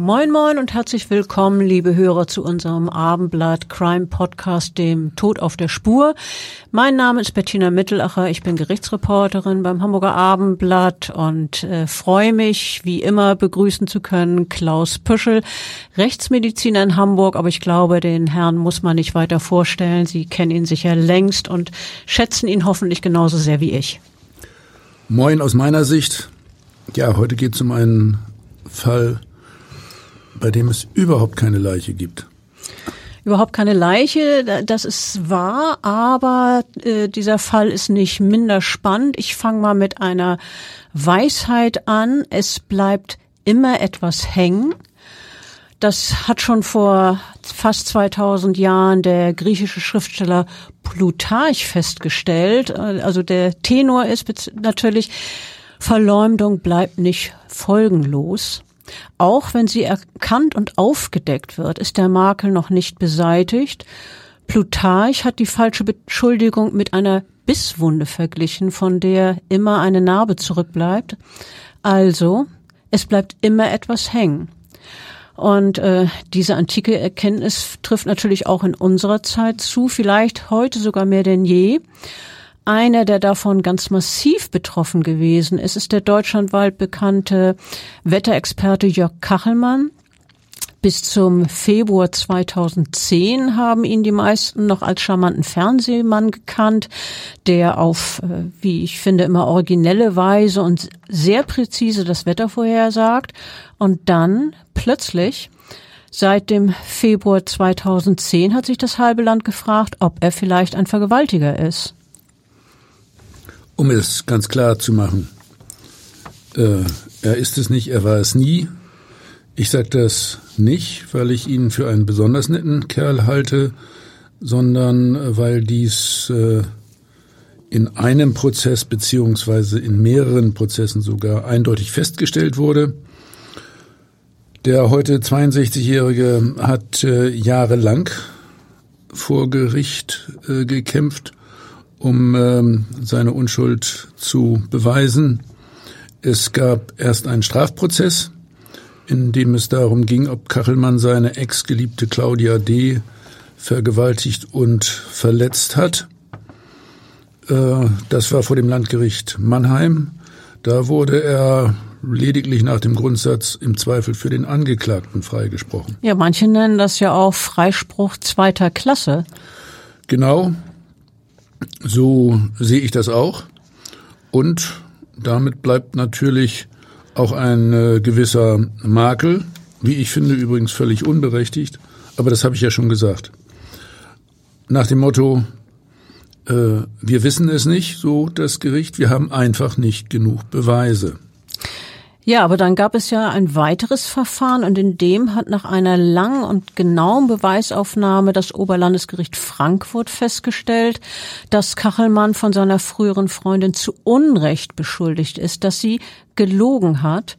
Moin Moin und herzlich willkommen, liebe Hörer, zu unserem Abendblatt Crime Podcast, dem Tod auf der Spur. Mein Name ist Bettina Mittelacher, ich bin Gerichtsreporterin beim Hamburger Abendblatt und äh, freue mich, wie immer, begrüßen zu können Klaus Püschel, Rechtsmediziner in Hamburg, aber ich glaube, den Herrn muss man nicht weiter vorstellen. Sie kennen ihn sicher längst und schätzen ihn hoffentlich genauso sehr wie ich. Moin aus meiner Sicht. Ja, heute geht es um einen Fall, bei dem es überhaupt keine Leiche gibt. Überhaupt keine Leiche, das ist wahr, aber äh, dieser Fall ist nicht minder spannend. Ich fange mal mit einer Weisheit an. Es bleibt immer etwas hängen. Das hat schon vor fast 2000 Jahren der griechische Schriftsteller Plutarch festgestellt. Also der Tenor ist natürlich, Verleumdung bleibt nicht folgenlos. Auch wenn sie erkannt und aufgedeckt wird, ist der Makel noch nicht beseitigt. Plutarch hat die falsche Beschuldigung mit einer Bisswunde verglichen, von der immer eine Narbe zurückbleibt. Also, es bleibt immer etwas hängen. Und äh, diese antike Erkenntnis trifft natürlich auch in unserer Zeit zu, vielleicht heute sogar mehr denn je. Einer, der davon ganz massiv betroffen gewesen ist, ist der deutschlandweit bekannte Wetterexperte Jörg Kachelmann. Bis zum Februar 2010 haben ihn die meisten noch als charmanten Fernsehmann gekannt, der auf, äh, wie ich finde, immer originelle Weise und sehr präzise das Wetter vorhersagt. Und dann plötzlich Seit dem Februar 2010 hat sich das halbe Land gefragt, ob er vielleicht ein Vergewaltiger ist um es ganz klar zu machen. Äh, er ist es nicht, er war es nie. Ich sage das nicht, weil ich ihn für einen besonders netten Kerl halte, sondern äh, weil dies äh, in einem Prozess beziehungsweise in mehreren Prozessen sogar eindeutig festgestellt wurde. Der heute 62-Jährige hat äh, jahrelang vor Gericht äh, gekämpft um ähm, seine Unschuld zu beweisen. Es gab erst einen Strafprozess, in dem es darum ging, ob Kachelmann seine ex-geliebte Claudia D. vergewaltigt und verletzt hat. Äh, das war vor dem Landgericht Mannheim. Da wurde er lediglich nach dem Grundsatz im Zweifel für den Angeklagten freigesprochen. Ja, manche nennen das ja auch Freispruch zweiter Klasse. Genau, so sehe ich das auch. Und damit bleibt natürlich auch ein äh, gewisser Makel, wie ich finde übrigens völlig unberechtigt, aber das habe ich ja schon gesagt. Nach dem Motto, äh, wir wissen es nicht, so das Gericht, wir haben einfach nicht genug Beweise. Ja, aber dann gab es ja ein weiteres Verfahren und in dem hat nach einer langen und genauen Beweisaufnahme das Oberlandesgericht Frankfurt festgestellt, dass Kachelmann von seiner früheren Freundin zu Unrecht beschuldigt ist, dass sie gelogen hat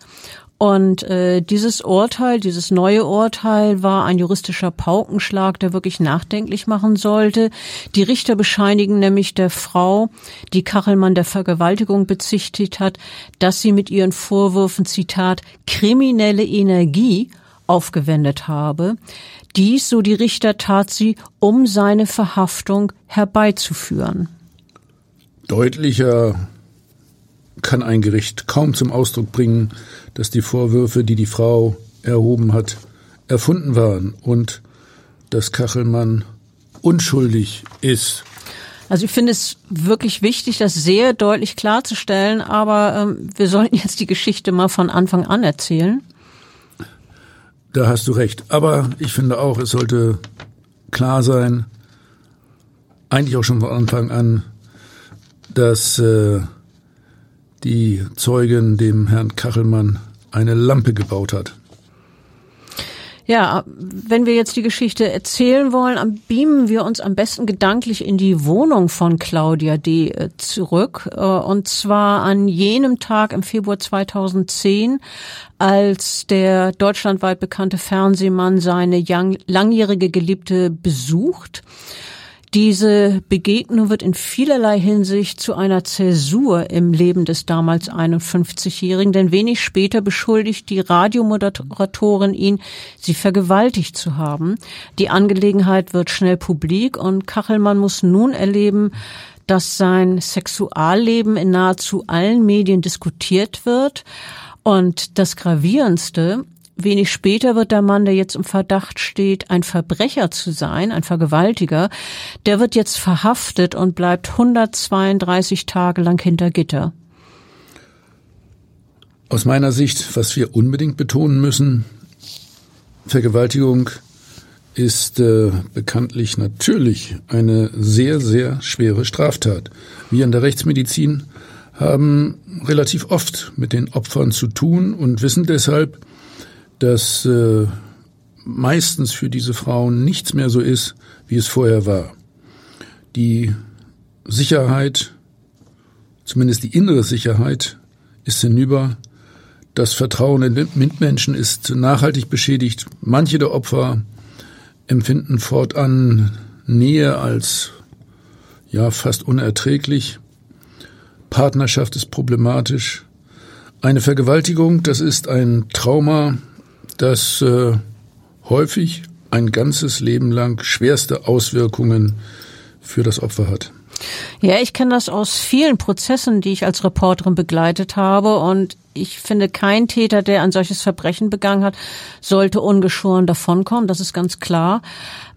und äh, dieses Urteil, dieses neue Urteil war ein juristischer Paukenschlag, der wirklich nachdenklich machen sollte. Die Richter bescheinigen nämlich der Frau, die Kachelmann der Vergewaltigung bezichtigt hat, dass sie mit ihren Vorwürfen, Zitat, kriminelle Energie aufgewendet habe. Dies, so die Richter, tat sie, um seine Verhaftung herbeizuführen. Deutlicher kann ein Gericht kaum zum Ausdruck bringen, dass die Vorwürfe, die die Frau erhoben hat, erfunden waren und dass Kachelmann unschuldig ist. Also ich finde es wirklich wichtig, das sehr deutlich klarzustellen, aber ähm, wir sollten jetzt die Geschichte mal von Anfang an erzählen. Da hast du recht. Aber ich finde auch, es sollte klar sein, eigentlich auch schon von Anfang an, dass äh, die Zeugin dem Herrn Kachelmann eine Lampe gebaut hat. Ja, wenn wir jetzt die Geschichte erzählen wollen, beamen wir uns am besten gedanklich in die Wohnung von Claudia D. Äh, zurück. Äh, und zwar an jenem Tag im Februar 2010, als der deutschlandweit bekannte Fernsehmann seine langjährige Geliebte besucht. Diese Begegnung wird in vielerlei Hinsicht zu einer Zäsur im Leben des damals 51-Jährigen, denn wenig später beschuldigt die Radiomoderatorin ihn, sie vergewaltigt zu haben. Die Angelegenheit wird schnell publik und Kachelmann muss nun erleben, dass sein Sexualleben in nahezu allen Medien diskutiert wird. Und das Gravierendste, Wenig später wird der Mann, der jetzt im Verdacht steht, ein Verbrecher zu sein, ein Vergewaltiger, der wird jetzt verhaftet und bleibt 132 Tage lang hinter Gitter. Aus meiner Sicht, was wir unbedingt betonen müssen, Vergewaltigung ist äh, bekanntlich natürlich eine sehr, sehr schwere Straftat. Wir in der Rechtsmedizin haben relativ oft mit den Opfern zu tun und wissen deshalb, dass äh, meistens für diese Frauen nichts mehr so ist, wie es vorher war. Die Sicherheit, zumindest die innere Sicherheit, ist hinüber. Das Vertrauen in Mitmenschen ist nachhaltig beschädigt. Manche der Opfer empfinden fortan Nähe als ja fast unerträglich. Partnerschaft ist problematisch. Eine Vergewaltigung, das ist ein Trauma, das äh, häufig ein ganzes Leben lang schwerste Auswirkungen für das Opfer hat. Ja, ich kenne das aus vielen Prozessen, die ich als Reporterin begleitet habe und ich finde, kein Täter, der ein solches Verbrechen begangen hat, sollte ungeschoren davonkommen. Das ist ganz klar.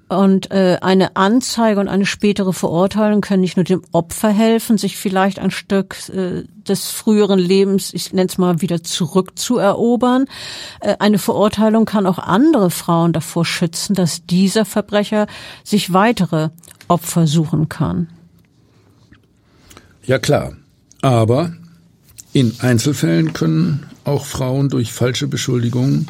Und äh, eine Anzeige und eine spätere Verurteilung können nicht nur dem Opfer helfen, sich vielleicht ein Stück äh, des früheren Lebens, ich nenne es mal, wieder zurückzuerobern. Äh, eine Verurteilung kann auch andere Frauen davor schützen, dass dieser Verbrecher sich weitere Opfer suchen kann. Ja klar, aber in Einzelfällen können auch Frauen durch falsche Beschuldigungen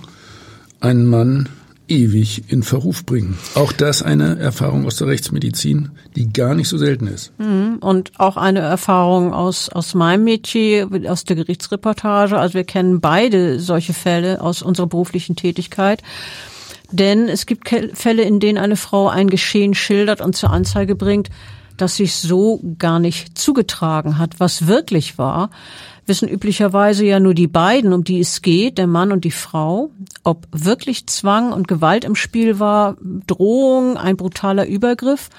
einen Mann ewig in Verruf bringen. Auch das eine Erfahrung aus der Rechtsmedizin, die gar nicht so selten ist. Mhm. Und auch eine Erfahrung aus, aus meinem Metier, aus der Gerichtsreportage. Also wir kennen beide solche Fälle aus unserer beruflichen Tätigkeit. Denn es gibt Fälle, in denen eine Frau ein Geschehen schildert und zur Anzeige bringt, das sich so gar nicht zugetragen hat, was wirklich war wissen üblicherweise ja nur die beiden, um die es geht, der Mann und die Frau, ob wirklich Zwang und Gewalt im Spiel war, Drohung, ein brutaler Übergriff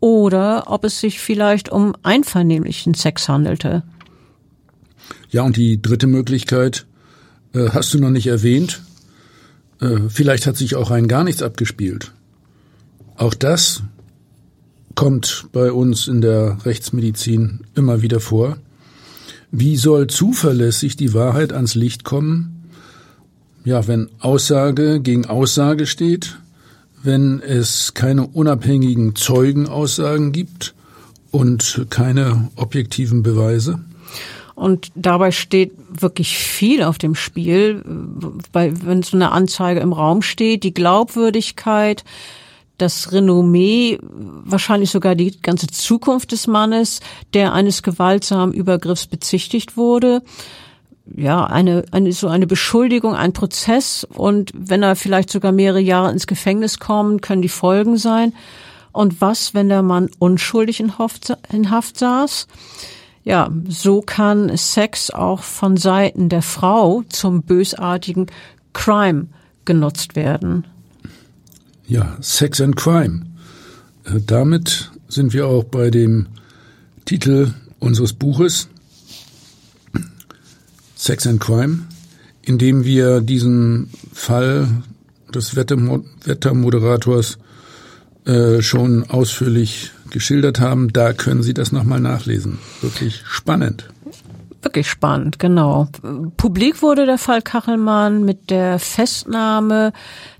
oder ob es sich vielleicht um einvernehmlichen Sex handelte. Ja, und die dritte Möglichkeit äh, hast du noch nicht erwähnt. Äh, vielleicht hat sich auch ein gar nichts abgespielt. Auch das kommt bei uns in der Rechtsmedizin immer wieder vor. Wie soll zuverlässig die Wahrheit ans Licht kommen? Ja, wenn Aussage gegen Aussage steht, wenn es keine unabhängigen Zeugenaussagen gibt und keine objektiven Beweise? Und dabei steht wirklich viel auf dem Spiel, weil wenn so eine Anzeige im Raum steht, die Glaubwürdigkeit, das Renommee, wahrscheinlich sogar die ganze Zukunft des Mannes, der eines gewaltsamen Übergriffs bezichtigt wurde. Ja, eine, eine, so eine Beschuldigung, ein Prozess und wenn er vielleicht sogar mehrere Jahre ins Gefängnis kommt, können die Folgen sein. Und was, wenn der Mann unschuldig in Haft, in Haft saß? Ja, so kann Sex auch von Seiten der Frau zum bösartigen Crime genutzt werden. Ja, Sex and Crime. Äh, damit sind wir auch bei dem Titel unseres Buches Sex and Crime, in dem wir diesen Fall des Wettermoderators äh, schon ausführlich geschildert haben, da können Sie das nochmal nachlesen. Wirklich spannend. Wirklich spannend, genau. Publik wurde der Fall Kachelmann mit der Festnahme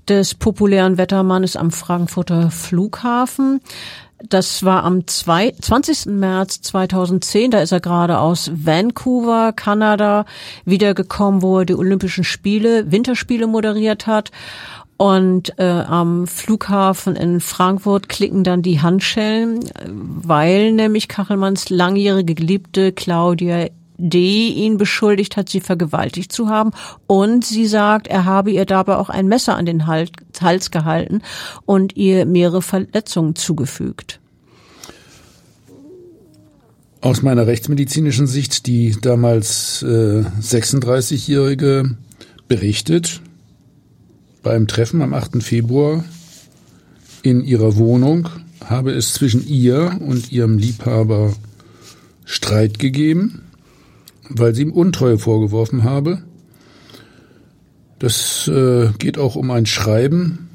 des populären Wettermannes am Frankfurter Flughafen. Das war am 20. März 2010. Da ist er gerade aus Vancouver, Kanada, wiedergekommen, wo er die Olympischen Spiele, Winterspiele moderiert hat. Und äh, am Flughafen in Frankfurt klicken dann die Handschellen, weil nämlich Kachelmanns langjährige Geliebte Claudia D. ihn beschuldigt hat, sie vergewaltigt zu haben. Und sie sagt, er habe ihr dabei auch ein Messer an den Hals gehalten und ihr mehrere Verletzungen zugefügt. Aus meiner rechtsmedizinischen Sicht, die damals äh, 36-Jährige berichtet, beim Treffen am 8. Februar in ihrer Wohnung habe es zwischen ihr und ihrem Liebhaber Streit gegeben weil sie ihm Untreue vorgeworfen habe. Das äh, geht auch um ein Schreiben,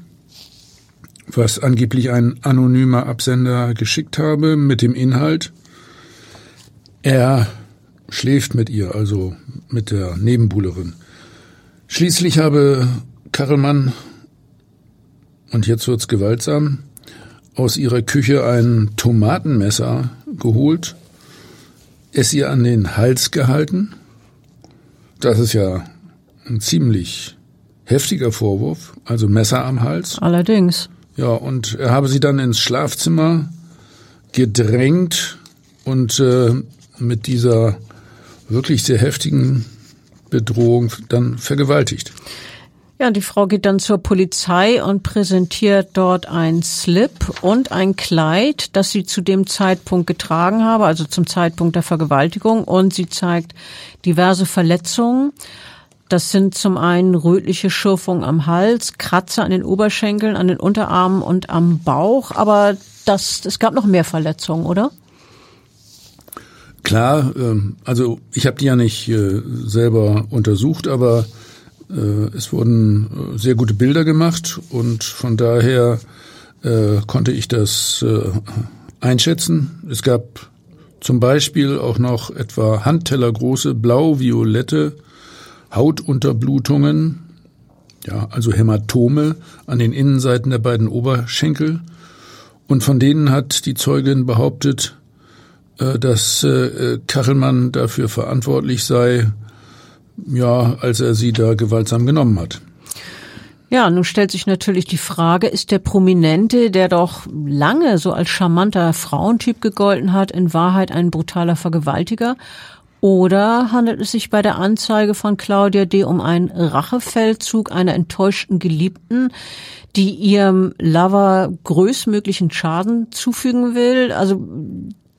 was angeblich ein anonymer Absender geschickt habe mit dem Inhalt, er schläft mit ihr, also mit der Nebenbuhlerin. Schließlich habe Karelmann, und jetzt wird's gewaltsam, aus ihrer Küche ein Tomatenmesser geholt es ihr an den Hals gehalten. Das ist ja ein ziemlich heftiger Vorwurf, also Messer am Hals. Allerdings. Ja, und er habe sie dann ins Schlafzimmer gedrängt und äh, mit dieser wirklich sehr heftigen Bedrohung dann vergewaltigt. Ja, die Frau geht dann zur Polizei und präsentiert dort ein Slip und ein Kleid, das sie zu dem Zeitpunkt getragen habe, also zum Zeitpunkt der Vergewaltigung. Und sie zeigt diverse Verletzungen. Das sind zum einen rötliche Schürfungen am Hals, Kratzer an den Oberschenkeln, an den Unterarmen und am Bauch. Aber das, es gab noch mehr Verletzungen, oder? Klar, ähm, also ich habe die ja nicht äh, selber untersucht, aber es wurden äh, sehr gute Bilder gemacht und von daher äh, konnte ich das einschätzen. Es gab zum Beispiel auch noch etwa handtellergroße blau-violette Hautunterblutungen, ja, also Hämatome an den Innenseiten der beiden Oberschenkel. Und von denen hat die Zeugin behauptet, dass Kachelmann dafür verantwortlich sei, ja, als er sie da gewaltsam genommen hat. Ja, nun stellt sich natürlich die Frage, ist der Prominente, der doch lange so als charmanter Frauentyp gegolten hat, in Wahrheit ein brutaler Vergewaltiger? Oder handelt es sich bei der Anzeige von Claudia D. um einen Rachefeldzug einer enttäuschten Geliebten, die ihrem Lover größtmöglichen Schaden zufügen will? Also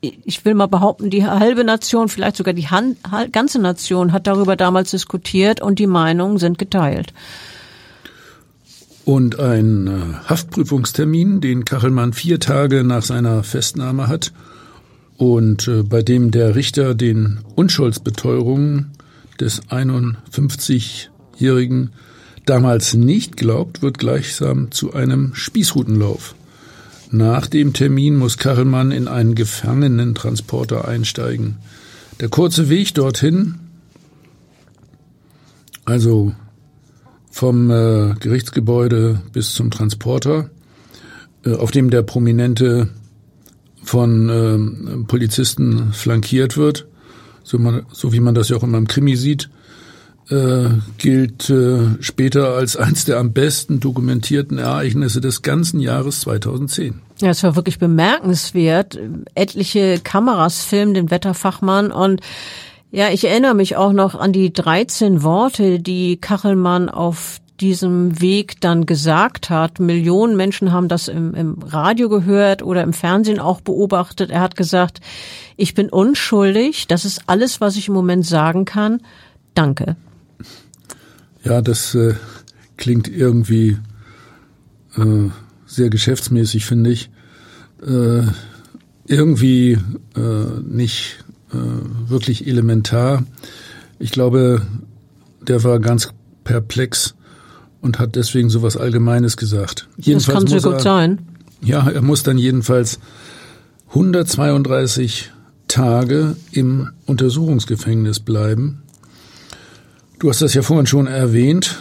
ich will mal behaupten, die halbe Nation, vielleicht sogar die Han ganze Nation hat darüber damals diskutiert und die Meinungen sind geteilt. Und ein äh, Haftprüfungstermin, den Kachelmann vier Tage nach seiner Festnahme hat und äh, bei dem der Richter den Unschuldsbeteuerungen des 51-Jährigen damals nicht glaubt, wird gleichsam zu einem Spießrutenlauf. Nach dem Termin muss Kachelmann in einen Gefangenentransporter einsteigen. Der kurze Weg dorthin, also vom äh, Gerichtsgebäude bis zum Transporter, äh, auf dem der Prominente von äh, Polizisten flankiert wird, so, man, so wie man das ja auch immer im Krimi sieht, äh, gilt äh, später als eines der am besten dokumentierten Ereignisse des ganzen Jahres 2010. Ja, es war wirklich bemerkenswert. Etliche Kameras filmen den Wetterfachmann und ja, ich erinnere mich auch noch an die 13 Worte, die Kachelmann auf diesem Weg dann gesagt hat. Millionen Menschen haben das im, im Radio gehört oder im Fernsehen auch beobachtet. Er hat gesagt, ich bin unschuldig, das ist alles, was ich im Moment sagen kann. Danke. Ja, das äh, klingt irgendwie äh, sehr geschäftsmäßig, finde ich. Äh, irgendwie äh, nicht äh, wirklich elementar. Ich glaube, der war ganz perplex und hat deswegen sowas Allgemeines gesagt. Jedenfalls das kann sehr gut er, sein. Ja, er muss dann jedenfalls 132 Tage im Untersuchungsgefängnis bleiben. Du hast das ja vorhin schon erwähnt.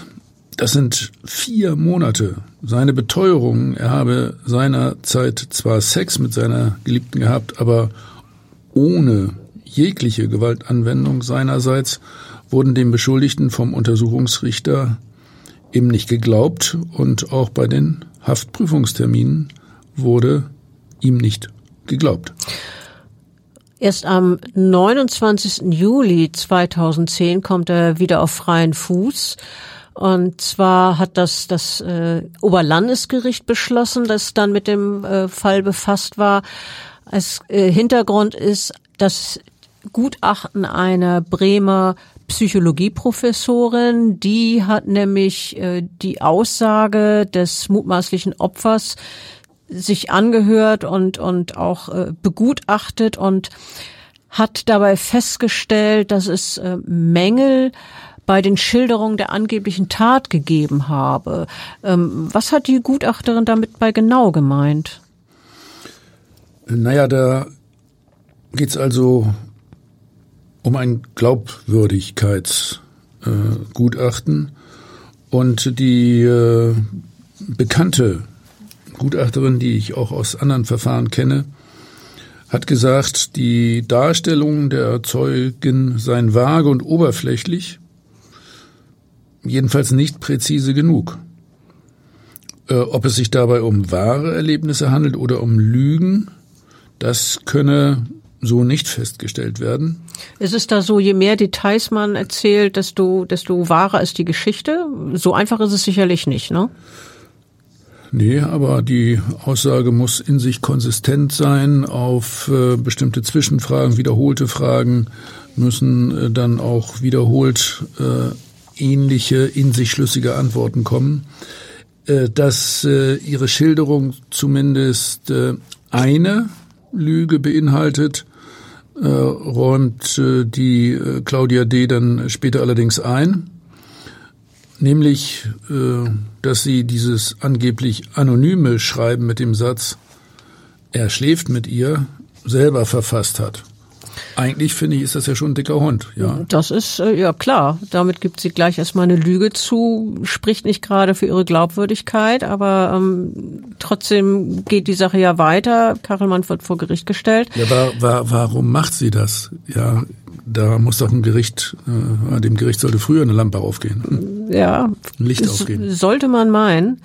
Das sind vier Monate. Seine Beteuerung, er habe seinerzeit zwar Sex mit seiner Geliebten gehabt, aber ohne jegliche Gewaltanwendung seinerseits wurden dem Beschuldigten vom Untersuchungsrichter eben nicht geglaubt und auch bei den Haftprüfungsterminen wurde ihm nicht geglaubt. Erst am 29. Juli 2010 kommt er wieder auf freien Fuß und zwar hat das das äh, Oberlandesgericht beschlossen, das dann mit dem äh, Fall befasst war. Als äh, Hintergrund ist das Gutachten einer Bremer Psychologieprofessorin, die hat nämlich äh, die Aussage des mutmaßlichen Opfers sich angehört und und auch äh, begutachtet und hat dabei festgestellt, dass es äh, Mängel bei den Schilderungen der angeblichen Tat gegeben habe. Ähm, was hat die Gutachterin damit bei genau gemeint? Naja, da geht's also um ein Glaubwürdigkeitsgutachten äh, und die äh, bekannte Gutachterin, die ich auch aus anderen Verfahren kenne, hat gesagt, die Darstellungen der Zeugen seien vage und oberflächlich jedenfalls nicht präzise genug. Äh, ob es sich dabei um wahre Erlebnisse handelt oder um Lügen, das könne so nicht festgestellt werden. Ist es da so, je mehr Details man erzählt, desto, desto wahrer ist die Geschichte? So einfach ist es sicherlich nicht, ne? Nee, aber die Aussage muss in sich konsistent sein. Auf äh, bestimmte Zwischenfragen, wiederholte Fragen müssen äh, dann auch wiederholt äh, ähnliche, in sich schlüssige Antworten kommen, äh, dass äh, ihre Schilderung zumindest äh, eine Lüge beinhaltet, räumt die Claudia D. dann später allerdings ein, nämlich, dass sie dieses angeblich anonyme Schreiben mit dem Satz, er schläft mit ihr, selber verfasst hat. Eigentlich finde ich, ist das ja schon ein dicker Hund, ja. Das ist, äh, ja klar. Damit gibt sie gleich erstmal eine Lüge zu, spricht nicht gerade für ihre Glaubwürdigkeit, aber ähm, trotzdem geht die Sache ja weiter. Kachelmann wird vor Gericht gestellt. Ja, war, war, warum macht sie das? Ja, da muss doch ein Gericht, äh, dem Gericht sollte früher eine Lampe aufgehen. Ja. Ein Licht aufgehen. Sollte man meinen.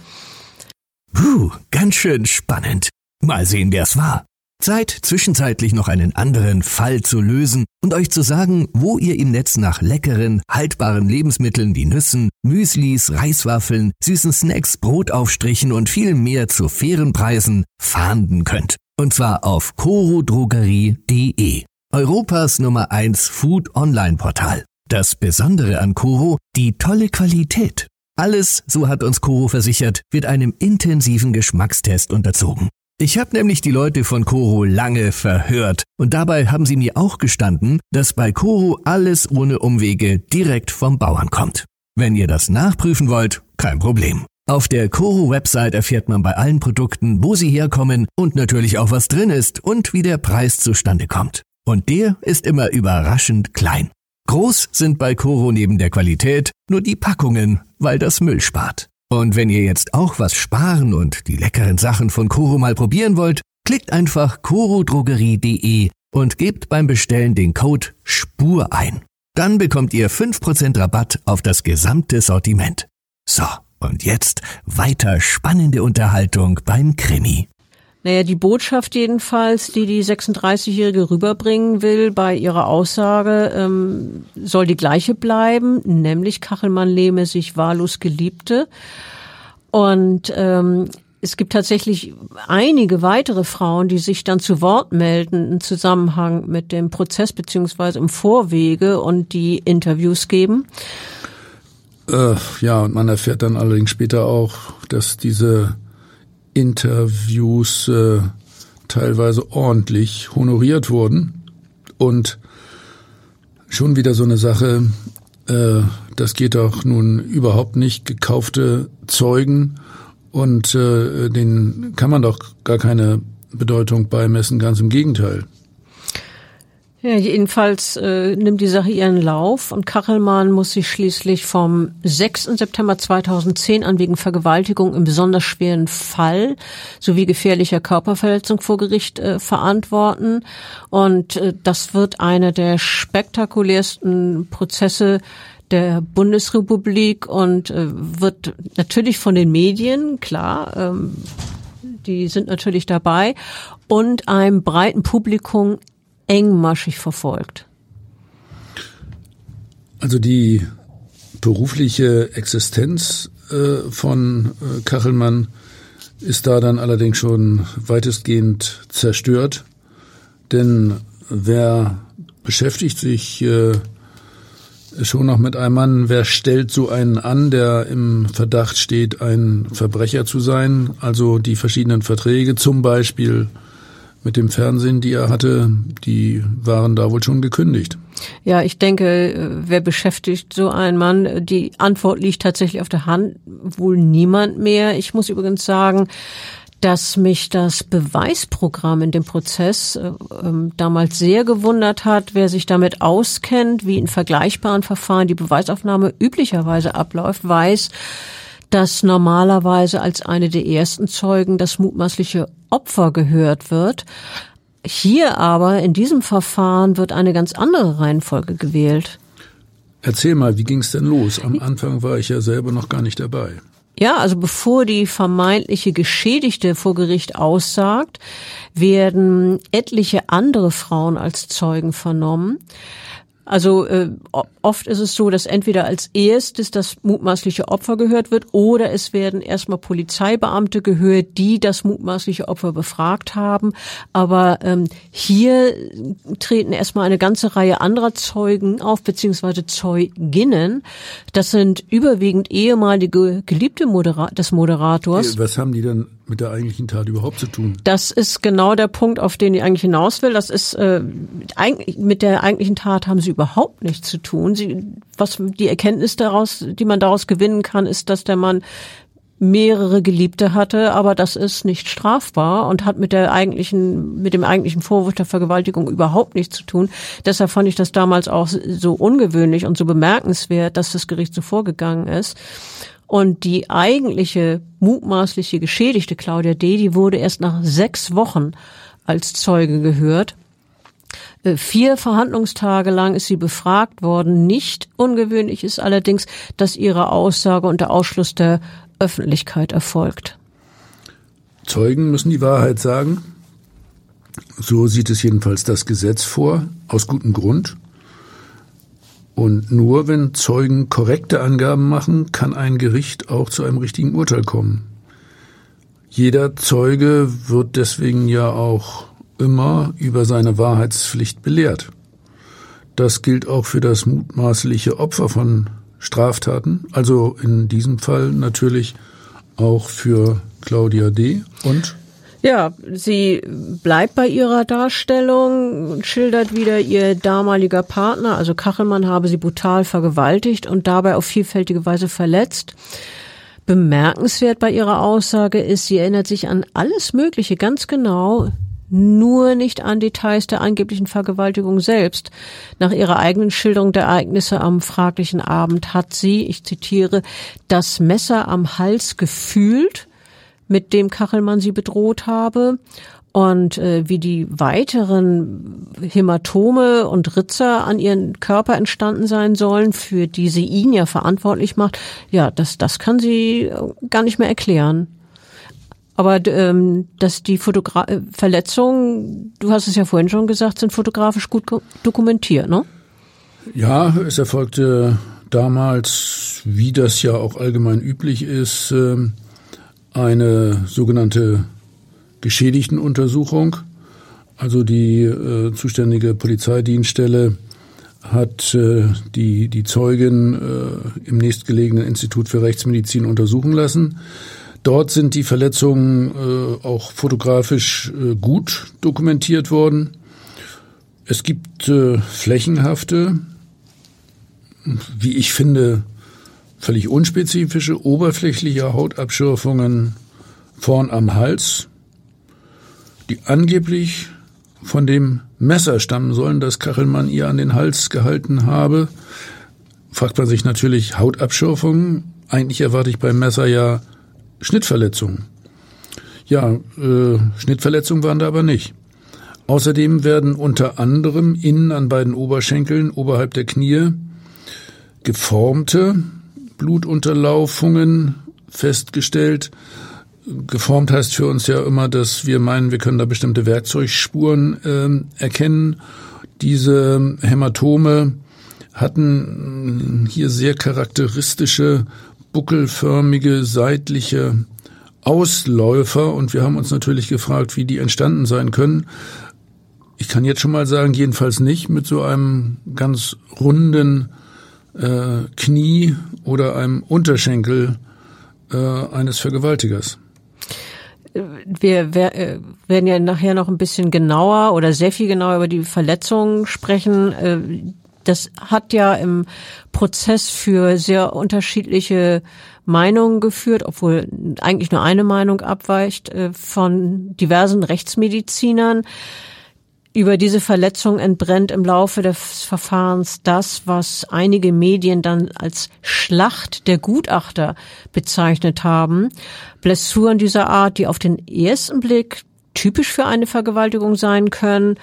Puh, ganz schön spannend. Mal sehen, wer es war. Zeit, zwischenzeitlich noch einen anderen Fall zu lösen und euch zu sagen, wo ihr im Netz nach leckeren, haltbaren Lebensmitteln wie Nüssen, Müslis, Reiswaffeln, süßen Snacks, Brotaufstrichen und viel mehr zu fairen Preisen fahnden könnt. Und zwar auf corodrogerie.de, Europas Nummer 1 Food Online Portal. Das Besondere an Coro, die tolle Qualität. Alles, so hat uns Coro versichert, wird einem intensiven Geschmackstest unterzogen. Ich habe nämlich die Leute von Coro lange verhört und dabei haben sie mir auch gestanden, dass bei Coro alles ohne Umwege direkt vom Bauern kommt. Wenn ihr das nachprüfen wollt, kein Problem. Auf der Coro-Website erfährt man bei allen Produkten, wo sie herkommen und natürlich auch was drin ist und wie der Preis zustande kommt. Und der ist immer überraschend klein. Groß sind bei Coro neben der Qualität nur die Packungen, weil das Müll spart. Und wenn ihr jetzt auch was sparen und die leckeren Sachen von Koro mal probieren wollt, klickt einfach korodrogerie.de und gebt beim Bestellen den Code SPUR ein. Dann bekommt ihr 5% Rabatt auf das gesamte Sortiment. So, und jetzt weiter spannende Unterhaltung beim Krimi. Naja, die Botschaft jedenfalls, die die 36-Jährige rüberbringen will bei ihrer Aussage, ähm, soll die gleiche bleiben, nämlich Kachelmann lehme sich wahllos Geliebte. Und ähm, es gibt tatsächlich einige weitere Frauen, die sich dann zu Wort melden im Zusammenhang mit dem Prozess beziehungsweise im Vorwege und die Interviews geben. Äh, ja, und man erfährt dann allerdings später auch, dass diese Interviews äh, teilweise ordentlich honoriert wurden. Und schon wieder so eine Sache, äh, das geht doch nun überhaupt nicht, gekaufte Zeugen und äh, denen kann man doch gar keine Bedeutung beimessen, ganz im Gegenteil. Ja, jedenfalls äh, nimmt die Sache ihren Lauf und Kachelmann muss sich schließlich vom 6. September 2010 an wegen Vergewaltigung im besonders schweren Fall sowie gefährlicher Körperverletzung vor Gericht äh, verantworten. Und äh, das wird einer der spektakulärsten Prozesse der Bundesrepublik und äh, wird natürlich von den Medien, klar, ähm, die sind natürlich dabei, und einem breiten Publikum engmaschig verfolgt? Also die berufliche Existenz äh, von äh, Kachelmann ist da dann allerdings schon weitestgehend zerstört, denn wer beschäftigt sich äh, schon noch mit einem Mann, wer stellt so einen an, der im Verdacht steht, ein Verbrecher zu sein, also die verschiedenen Verträge, zum Beispiel mit dem Fernsehen, die er hatte, die waren da wohl schon gekündigt. Ja, ich denke, wer beschäftigt so einen Mann? Die Antwort liegt tatsächlich auf der Hand. Wohl niemand mehr. Ich muss übrigens sagen, dass mich das Beweisprogramm in dem Prozess äh, äh, damals sehr gewundert hat. Wer sich damit auskennt, wie in vergleichbaren Verfahren die Beweisaufnahme üblicherweise abläuft, weiß, dass normalerweise als eine der ersten Zeugen das mutmaßliche Opfer gehört wird. Hier aber in diesem Verfahren wird eine ganz andere Reihenfolge gewählt. Erzähl mal, wie ging es denn los? Am Anfang war ich ja selber noch gar nicht dabei. Ja, also bevor die vermeintliche Geschädigte vor Gericht aussagt, werden etliche andere Frauen als Zeugen vernommen. Also äh, oft ist es so, dass entweder als erstes das mutmaßliche Opfer gehört wird oder es werden erstmal Polizeibeamte gehört, die das mutmaßliche Opfer befragt haben. Aber ähm, hier treten erstmal eine ganze Reihe anderer Zeugen auf, beziehungsweise Zeuginnen. Das sind überwiegend ehemalige Geliebte Modera des Moderators. Was haben die denn mit der eigentlichen Tat überhaupt zu tun? Das ist genau der Punkt, auf den ich eigentlich hinaus will. Das ist äh, mit der eigentlichen Tat haben sie überhaupt nichts zu tun. Sie, was die Erkenntnis daraus, die man daraus gewinnen kann, ist, dass der Mann mehrere Geliebte hatte, aber das ist nicht strafbar und hat mit der eigentlichen, mit dem eigentlichen Vorwurf der Vergewaltigung überhaupt nichts zu tun. Deshalb fand ich das damals auch so ungewöhnlich und so bemerkenswert, dass das Gericht so vorgegangen ist. Und die eigentliche mutmaßliche Geschädigte Claudia D., die wurde erst nach sechs Wochen als Zeuge gehört. Äh, vier Verhandlungstage lang ist sie befragt worden. Nicht ungewöhnlich ist allerdings, dass ihre Aussage unter Ausschluss der Öffentlichkeit erfolgt. Zeugen müssen die Wahrheit sagen. So sieht es jedenfalls das Gesetz vor, aus gutem Grund. Und nur wenn Zeugen korrekte Angaben machen, kann ein Gericht auch zu einem richtigen Urteil kommen. Jeder Zeuge wird deswegen ja auch immer über seine Wahrheitspflicht belehrt. Das gilt auch für das mutmaßliche Opfer von Straftaten, also in diesem Fall natürlich auch für Claudia D. und ja, sie bleibt bei ihrer Darstellung schildert wieder, ihr damaliger Partner, also Kachelmann, habe sie brutal vergewaltigt und dabei auf vielfältige Weise verletzt. Bemerkenswert bei ihrer Aussage ist, sie erinnert sich an alles Mögliche ganz genau, nur nicht an Details der angeblichen Vergewaltigung selbst. Nach ihrer eigenen Schilderung der Ereignisse am fraglichen Abend hat sie, ich zitiere, das Messer am Hals gefühlt, mit dem Kachelmann sie bedroht habe und äh, wie die weiteren Hämatome und Ritzer an ihren Körper entstanden sein sollen, für die sie ihn ja verantwortlich macht, ja, das, das kann sie gar nicht mehr erklären. Aber ähm, dass die Fotogra äh, Verletzungen, du hast es ja vorhin schon gesagt, sind fotografisch gut dokumentiert, ne? Ja, es erfolgte damals, wie das ja auch allgemein üblich ist, ähm, eine sogenannte Geschädigtenuntersuchung. Also die äh, zuständige Polizeidienststelle hat äh, die, die Zeugin äh, im nächstgelegenen Institut für Rechtsmedizin untersuchen lassen. Dort sind die Verletzungen äh, auch fotografisch äh, gut dokumentiert worden. Es gibt äh, flächenhafte, wie ich finde, völlig unspezifische, oberflächliche Hautabschürfungen vorn am Hals. die angeblich von dem Messer stammen sollen, das Kachelmann ihr an den Hals gehalten habe. Fragt man sich natürlich Hautabschürfungen. Eigentlich erwarte ich beim Messer ja Schnittverletzungen. Ja, äh, Schnittverletzungen waren da aber nicht. Außerdem werden unter anderem innen an beiden Oberschenkeln oberhalb der Knie geformte Blutunterlaufungen festgestellt. Geformt heißt für uns ja immer, dass wir meinen, wir können da bestimmte Werkzeugspuren äh, erkennen. Diese Hämatome hatten hier sehr charakteristische buckelförmige seitliche Ausläufer und wir haben uns natürlich gefragt, wie die entstanden sein können. Ich kann jetzt schon mal sagen, jedenfalls nicht mit so einem ganz runden äh, Knie oder einem Unterschenkel äh, eines Vergewaltigers. Wir äh, werden ja nachher noch ein bisschen genauer oder sehr viel genauer über die Verletzungen sprechen. Äh, das hat ja im Prozess für sehr unterschiedliche Meinungen geführt, obwohl eigentlich nur eine Meinung abweicht äh, von diversen Rechtsmedizinern. Über diese Verletzung entbrennt im Laufe des Verfahrens das, was einige Medien dann als Schlacht der Gutachter bezeichnet haben. Blessuren dieser Art, die auf den ersten Blick typisch für eine Vergewaltigung sein können,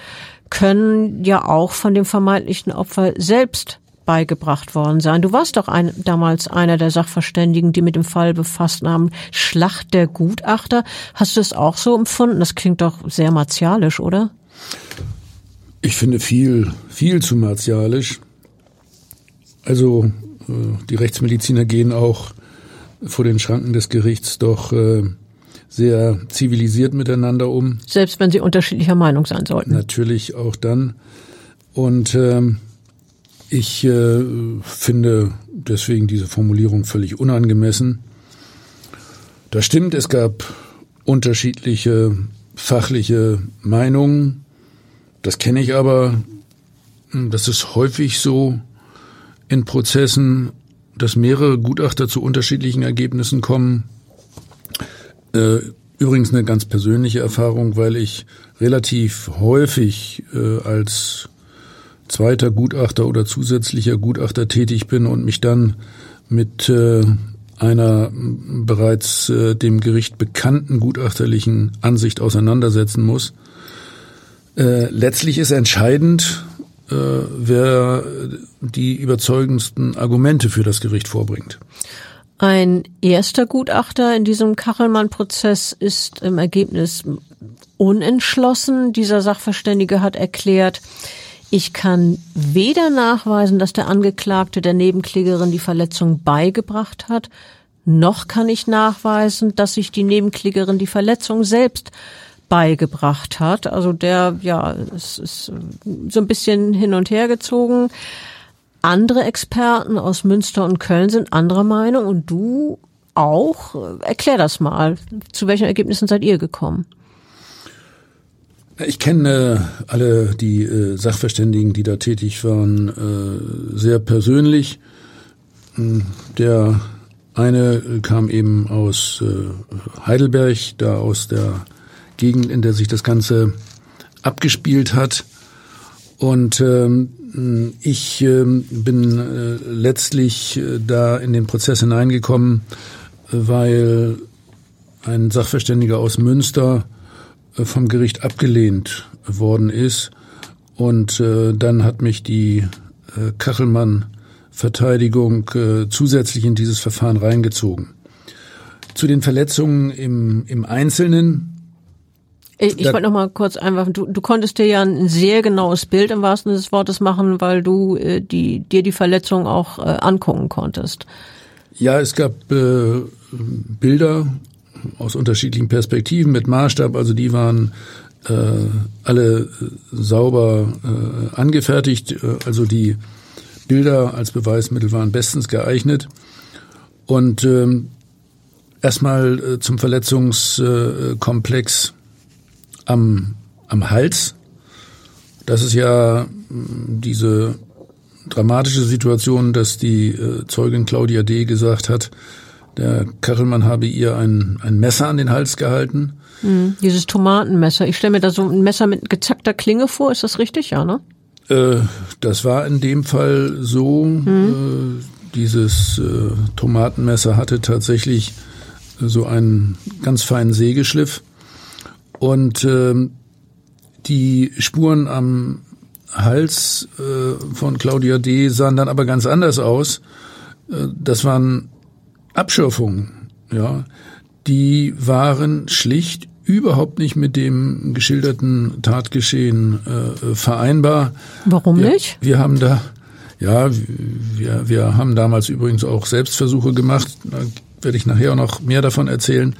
können ja auch von dem vermeintlichen Opfer selbst beigebracht worden sein. Du warst doch ein, damals einer der Sachverständigen, die mit dem Fall befasst haben. Schlacht der Gutachter. Hast du es auch so empfunden? Das klingt doch sehr martialisch, oder? Ich finde viel, viel zu martialisch. Also äh, die Rechtsmediziner gehen auch vor den Schranken des Gerichts doch äh, sehr zivilisiert miteinander um. Selbst wenn sie unterschiedlicher Meinung sein sollten. Natürlich auch dann. Und ähm, ich äh, finde deswegen diese Formulierung völlig unangemessen. Das stimmt, es gab unterschiedliche fachliche Meinungen. Das kenne ich aber. Das ist häufig so in Prozessen, dass mehrere Gutachter zu unterschiedlichen Ergebnissen kommen. Äh, übrigens eine ganz persönliche Erfahrung, weil ich relativ häufig äh, als zweiter Gutachter oder zusätzlicher Gutachter tätig bin und mich dann mit äh, einer bereits dem Gericht bekannten gutachterlichen Ansicht auseinandersetzen muss. Äh, letztlich ist entscheidend, äh, wer die überzeugendsten Argumente für das Gericht vorbringt. Ein erster Gutachter in diesem Kachelmann-Prozess ist im Ergebnis unentschlossen. Dieser Sachverständige hat erklärt, ich kann weder nachweisen, dass der Angeklagte der Nebenklägerin die Verletzung beigebracht hat, noch kann ich nachweisen, dass sich die Nebenklägerin die Verletzung selbst beigebracht hat. Also der, ja, es ist so ein bisschen hin und her gezogen. Andere Experten aus Münster und Köln sind anderer Meinung und du auch. Erklär das mal. Zu welchen Ergebnissen seid ihr gekommen? Ich kenne alle die äh, Sachverständigen, die da tätig waren, äh, sehr persönlich. Hm, der eine kam eben aus äh, Heidelberg, da aus der Gegend, in der sich das Ganze abgespielt hat. Und ähm, ich ähm, bin äh, letztlich äh, da in den Prozess hineingekommen, weil ein Sachverständiger aus Münster äh, vom Gericht abgelehnt worden ist. Und äh, dann hat mich die äh, Kachelmann-Verteidigung äh, zusätzlich in dieses Verfahren reingezogen. Zu den Verletzungen im, im Einzelnen. Ich, ich wollte noch mal kurz einwerfen, du, du konntest dir ja ein sehr genaues Bild im wahrsten Sinne des Wortes machen, weil du äh, die, dir die Verletzung auch äh, angucken konntest. Ja, es gab äh, Bilder aus unterschiedlichen Perspektiven mit Maßstab. Also die waren äh, alle sauber äh, angefertigt. Äh, also die Bilder als Beweismittel waren bestens geeignet. Und ähm, erstmal äh, zum Verletzungskomplex am, am Hals. Das ist ja diese dramatische Situation, dass die äh, Zeugin Claudia D. gesagt hat, der Kachelmann habe ihr ein, ein Messer an den Hals gehalten. Mhm. Dieses Tomatenmesser. Ich stelle mir da so ein Messer mit gezackter Klinge vor. Ist das richtig? Ja, ne? Äh, das war in dem Fall so. Mhm. Äh, dieses äh, Tomatenmesser hatte tatsächlich so einen ganz feinen Sägeschliff. Und äh, die Spuren am Hals äh, von Claudia D. sahen dann aber ganz anders aus. Äh, das waren Abschürfungen, ja. Die waren schlicht überhaupt nicht mit dem geschilderten Tatgeschehen äh, vereinbar. Warum wir, nicht? Wir haben da, ja, wir, wir haben damals übrigens auch Selbstversuche gemacht. Da werde ich nachher auch noch mehr davon erzählen.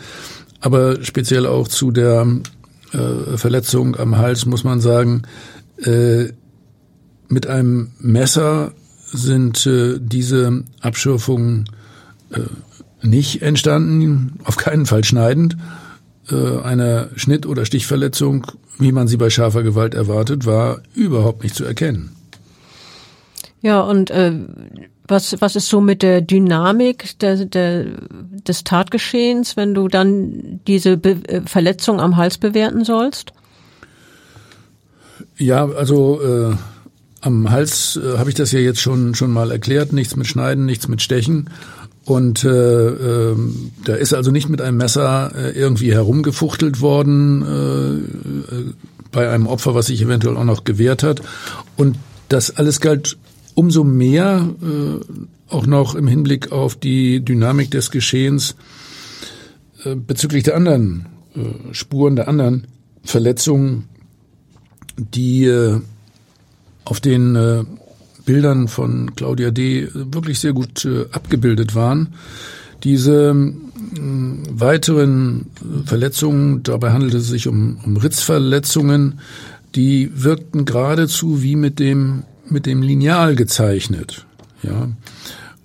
Aber speziell auch zu der äh, Verletzung am Hals muss man sagen, äh, mit einem Messer sind äh, diese Abschürfungen äh, nicht entstanden, auf keinen Fall schneidend. Äh, eine Schnitt- oder Stichverletzung, wie man sie bei scharfer Gewalt erwartet, war überhaupt nicht zu erkennen. Ja, und äh, was, was ist so mit der Dynamik der, der, des Tatgeschehens, wenn du dann diese Be äh, Verletzung am Hals bewerten sollst? Ja, also äh, am Hals äh, habe ich das ja jetzt schon schon mal erklärt. Nichts mit Schneiden, nichts mit Stechen. Und äh, äh, da ist also nicht mit einem Messer äh, irgendwie herumgefuchtelt worden äh, äh, bei einem Opfer, was sich eventuell auch noch gewehrt hat. Und das alles galt umso mehr äh, auch noch im Hinblick auf die Dynamik des Geschehens äh, bezüglich der anderen äh, Spuren, der anderen Verletzungen, die äh, auf den äh, Bildern von Claudia D. wirklich sehr gut äh, abgebildet waren. Diese äh, weiteren Verletzungen, dabei handelte es sich um, um Ritzverletzungen, die wirkten geradezu wie mit dem, mit dem Lineal gezeichnet. Ja.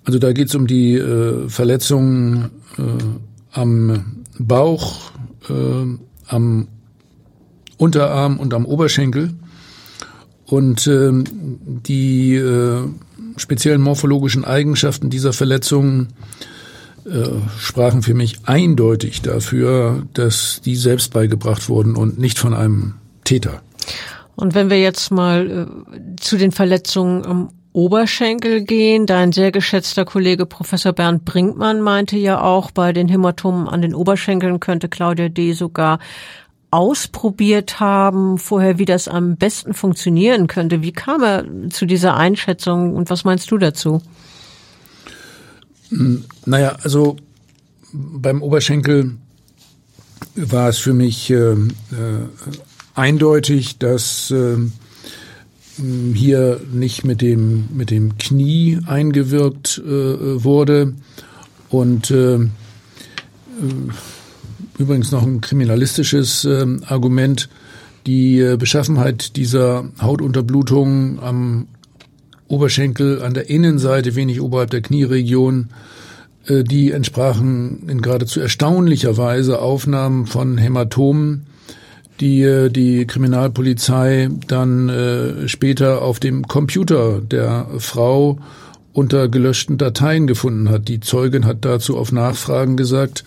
Also da geht es um die äh, Verletzungen äh, am Bauch, äh, am Unterarm und am Oberschenkel. Und ähm, die äh, speziellen morphologischen Eigenschaften dieser Verletzungen äh, sprachen für mich eindeutig dafür, dass die selbst beigebracht wurden und nicht von einem Täter. Und wenn wir jetzt mal äh, zu den Verletzungen am Oberschenkel gehen, dein sehr geschätzter Kollege Professor Bernd Brinkmann meinte ja auch, bei den Hämatomen an den Oberschenkeln könnte Claudia D. sogar ausprobiert haben vorher, wie das am besten funktionieren könnte. Wie kam er zu dieser Einschätzung und was meinst du dazu? Naja, also beim Oberschenkel war es für mich äh, äh, eindeutig, dass äh, hier nicht mit dem, mit dem Knie eingewirkt äh, wurde und äh, äh Übrigens noch ein kriminalistisches äh, Argument. Die äh, Beschaffenheit dieser Hautunterblutung am Oberschenkel an der Innenseite, wenig oberhalb der Knieregion, äh, die entsprachen in geradezu erstaunlicher Weise Aufnahmen von Hämatomen, die äh, die Kriminalpolizei dann äh, später auf dem Computer der Frau unter gelöschten Dateien gefunden hat. Die Zeugin hat dazu auf Nachfragen gesagt,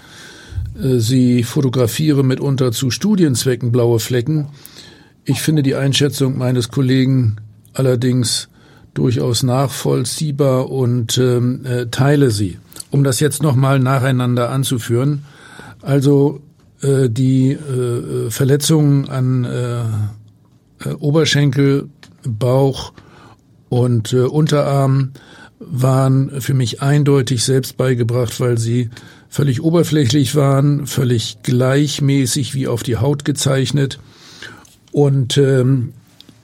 äh, sie fotografiere mitunter zu Studienzwecken blaue Flecken. Ich finde die Einschätzung meines Kollegen allerdings durchaus nachvollziehbar und ähm, äh, teile sie. Um das jetzt nochmal nacheinander anzuführen. Also äh, die äh, Verletzungen an äh, äh, Oberschenkel, Bauch und äh, Unterarm waren für mich eindeutig selbst beigebracht, weil sie völlig oberflächlich waren, völlig gleichmäßig wie auf die Haut gezeichnet und ähm,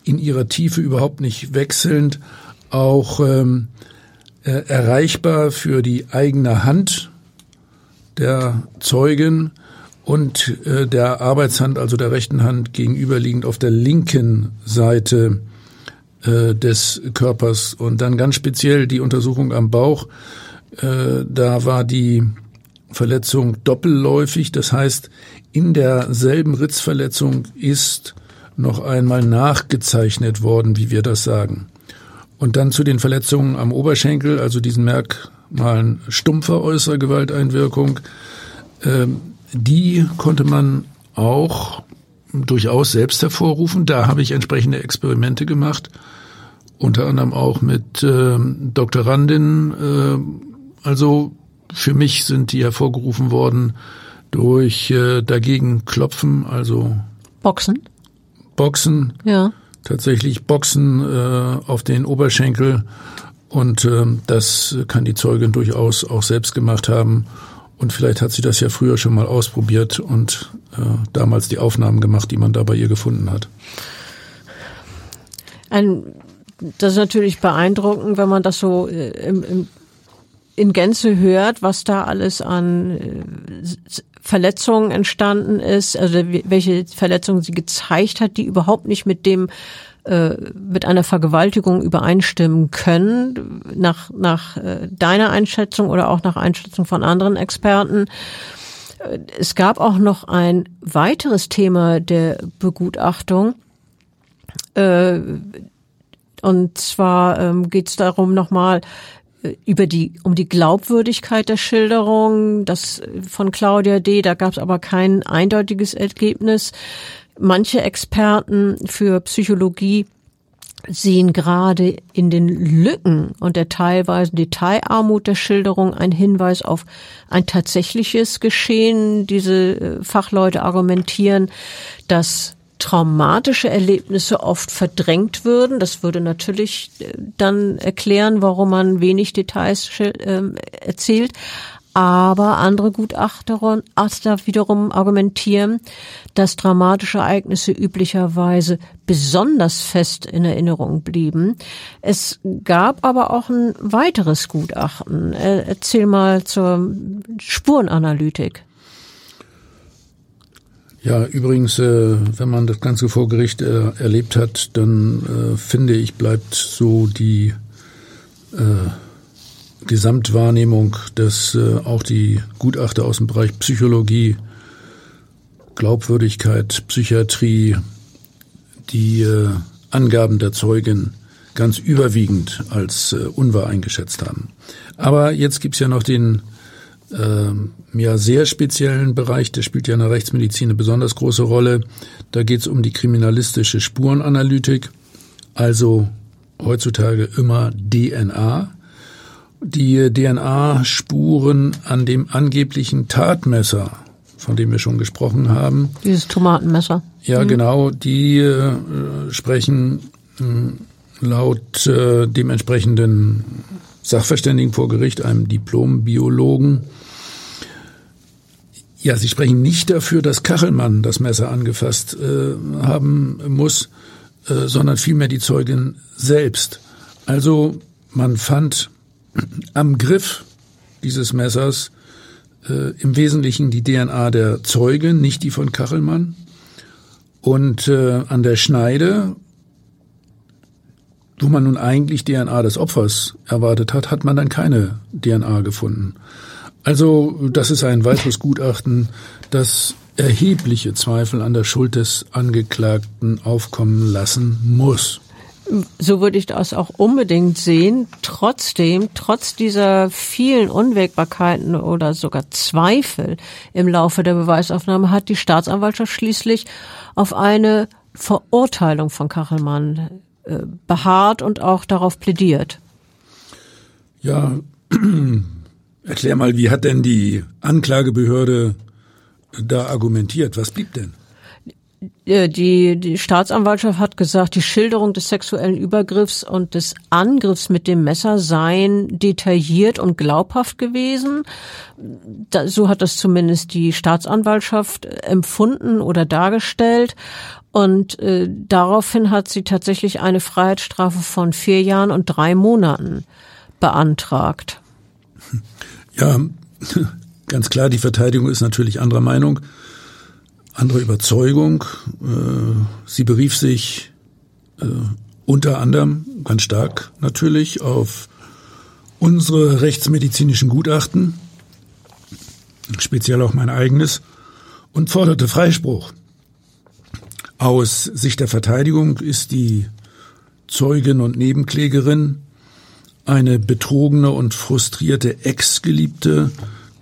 in ihrer Tiefe überhaupt nicht wechselnd, auch ähm, äh, erreichbar für die eigene Hand der Zeugen und äh, der Arbeitshand, also der rechten Hand gegenüberliegend auf der linken Seite äh, des Körpers und dann ganz speziell die Untersuchung am Bauch. Äh, da war die Verletzung doppelläufig. Das heißt, in derselben Ritzverletzung ist noch einmal nachgezeichnet worden, wie wir das sagen. Und dann zu den Verletzungen am Oberschenkel, also diesen Merkmalen stumpfer äußerer Gewalteinwirkung. Ähm, die konnte man auch durchaus selbst hervorrufen. Da habe ich entsprechende Experimente gemacht, unter anderem auch mit äh, Doktorandinnen. Äh, also für mich sind die hervorgerufen worden durch äh, dagegen klopfen, also Boxen. Boxen. Ja. Tatsächlich Boxen äh, auf den Oberschenkel und äh, das kann die Zeugin durchaus auch selbst gemacht haben. Und vielleicht hat sie das ja früher schon mal ausprobiert und äh, damals die Aufnahmen gemacht, die man da bei ihr gefunden hat. Ein, das ist natürlich beeindruckend, wenn man das so äh, im, im, in Gänze hört, was da alles an äh, Verletzungen entstanden ist, also welche Verletzungen sie gezeigt hat, die überhaupt nicht mit dem mit einer Vergewaltigung übereinstimmen können, nach, nach äh, deiner Einschätzung oder auch nach Einschätzung von anderen Experten. Äh, es gab auch noch ein weiteres Thema der Begutachtung. Und zwar ähm, geht es darum nochmal über die um die Glaubwürdigkeit der Schilderung, das von Claudia D. Da gab es aber kein eindeutiges Ergebnis. Manche Experten für Psychologie sehen gerade in den Lücken und der teilweise Detailarmut der Schilderung ein Hinweis auf ein tatsächliches Geschehen. Diese äh, Fachleute argumentieren, dass traumatische Erlebnisse oft verdrängt würden. Das würde natürlich äh, dann erklären, warum man wenig Details äh, erzählt. Aber andere Gutachter wiederum argumentieren, dass dramatische Ereignisse üblicherweise besonders fest in Erinnerung blieben. Es gab aber auch ein weiteres Gutachten. Erzähl mal zur Spurenanalytik. Ja, übrigens, äh, wenn man das Ganze vor Gericht äh, erlebt hat, dann äh, finde ich, bleibt so die Gesamtwahrnehmung, dass äh, auch die Gutachter aus dem Bereich Psychologie, Glaubwürdigkeit, Psychiatrie, die äh, Angaben der Zeugin ganz überwiegend als äh, unwahr eingeschätzt haben. Aber jetzt gibt's ja noch den äh, ja sehr speziellen Bereich, der spielt ja in der Rechtsmedizin eine besonders große Rolle. Da geht's um die kriminalistische Spurenanalytik, also heutzutage immer DNA die DNA-Spuren an dem angeblichen Tatmesser, von dem wir schon gesprochen haben. Dieses Tomatenmesser. Ja, mhm. genau, die äh, sprechen äh, laut äh, dem entsprechenden Sachverständigen vor Gericht, einem Diplombiologen, ja, sie sprechen nicht dafür, dass Kachelmann das Messer angefasst äh, haben muss, äh, sondern vielmehr die Zeugin selbst. Also man fand am Griff dieses Messers äh, im Wesentlichen die DNA der Zeugen, nicht die von Kachelmann. Und äh, an der Schneide, wo man nun eigentlich DNA des Opfers erwartet hat, hat man dann keine DNA gefunden. Also das ist ein weiteres Gutachten, das erhebliche Zweifel an der Schuld des Angeklagten aufkommen lassen muss so würde ich das auch unbedingt sehen. Trotzdem, trotz dieser vielen Unwägbarkeiten oder sogar Zweifel im Laufe der Beweisaufnahme hat die Staatsanwaltschaft schließlich auf eine Verurteilung von Kachelmann äh, beharrt und auch darauf plädiert. Ja, erklär mal, wie hat denn die Anklagebehörde da argumentiert? Was blieb denn? Äh, die, die Staatsanwaltschaft hat gesagt, die Schilderung des sexuellen Übergriffs und des Angriffs mit dem Messer seien detailliert und glaubhaft gewesen. Da, so hat das zumindest die Staatsanwaltschaft empfunden oder dargestellt. Und äh, daraufhin hat sie tatsächlich eine Freiheitsstrafe von vier Jahren und drei Monaten beantragt. Ja, ganz klar, die Verteidigung ist natürlich anderer Meinung andere Überzeugung. Äh, sie berief sich äh, unter anderem ganz stark natürlich auf unsere rechtsmedizinischen Gutachten, speziell auch mein eigenes, und forderte Freispruch. Aus Sicht der Verteidigung ist die Zeugin und Nebenklägerin eine betrogene und frustrierte Ex-Geliebte,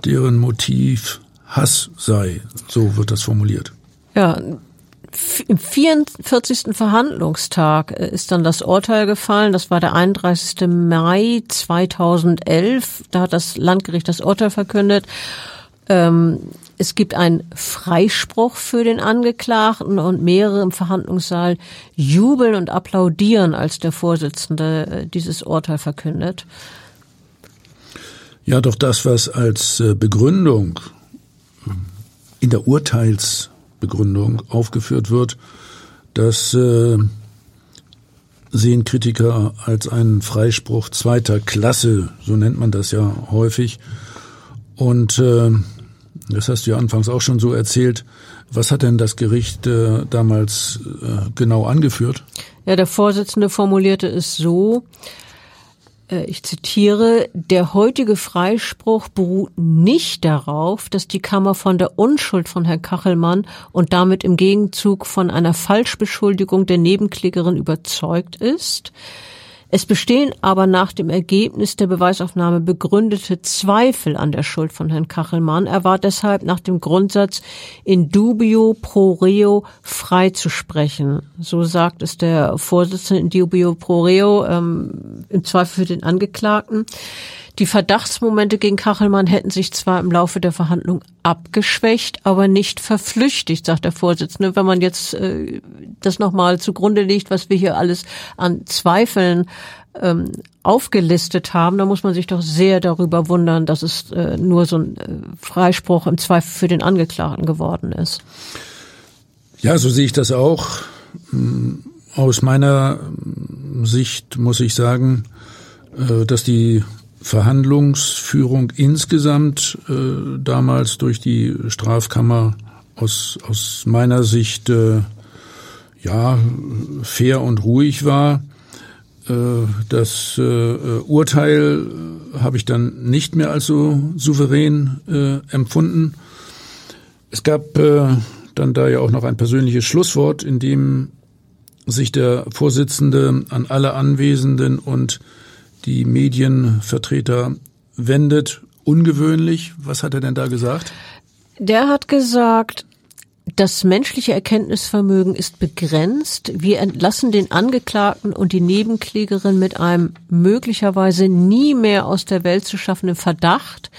deren Motiv Hass sei. So wird das formuliert. Ja, im 44. Verhandlungstag äh, ist dann das Urteil gefallen. Das war der 31. Mai 2011. Da hat das Landgericht das Urteil verkündet. Ähm, es gibt einen Freispruch für den Angeklagten und mehrere im Verhandlungssaal jubeln und applaudieren, als der Vorsitzende äh, dieses Urteil verkündet. Ja, doch das, was als äh, Begründung in der Urteilsbegründung aufgeführt wird, das äh, sehen Kritiker als einen Freispruch zweiter Klasse, so nennt man das ja häufig. Und äh, das hast du ja anfangs auch schon so erzählt. Was hat denn das Gericht äh, damals äh, genau angeführt? Ja, der Vorsitzende formulierte es so, ich zitiere, der heutige Freispruch beruht nicht darauf, dass die Kammer von der Unschuld von Herrn Kachelmann und damit im Gegenzug von einer Falschbeschuldigung der Nebenklägerin überzeugt ist. Es bestehen aber nach dem Ergebnis der Beweisaufnahme begründete Zweifel an der Schuld von Herrn Kachelmann. Er war deshalb nach dem Grundsatz in dubio pro reo freizusprechen. So sagt es der Vorsitzende in dubio pro reo ähm, im Zweifel für den Angeklagten. Die Verdachtsmomente gegen Kachelmann hätten sich zwar im Laufe der Verhandlung abgeschwächt, aber nicht verflüchtigt, sagt der Vorsitzende. Wenn man jetzt äh, das nochmal zugrunde legt, was wir hier alles an Zweifeln ähm, aufgelistet haben, dann muss man sich doch sehr darüber wundern, dass es äh, nur so ein äh, Freispruch im Zweifel für den Angeklagten geworden ist. Ja, so sehe ich das auch. Aus meiner Sicht muss ich sagen, äh, dass die Verhandlungsführung insgesamt äh, damals durch die Strafkammer aus, aus meiner Sicht äh, ja fair und ruhig war. Äh, das äh, Urteil habe ich dann nicht mehr als so souverän äh, empfunden. Es gab äh, dann da ja auch noch ein persönliches Schlusswort, in dem sich der Vorsitzende an alle Anwesenden und die Medienvertreter wendet. Ungewöhnlich. Was hat er denn da gesagt? Der hat gesagt, das menschliche Erkenntnisvermögen ist begrenzt. Wir entlassen den Angeklagten und die Nebenklägerin mit einem möglicherweise nie mehr aus der Welt zu schaffenden Verdacht,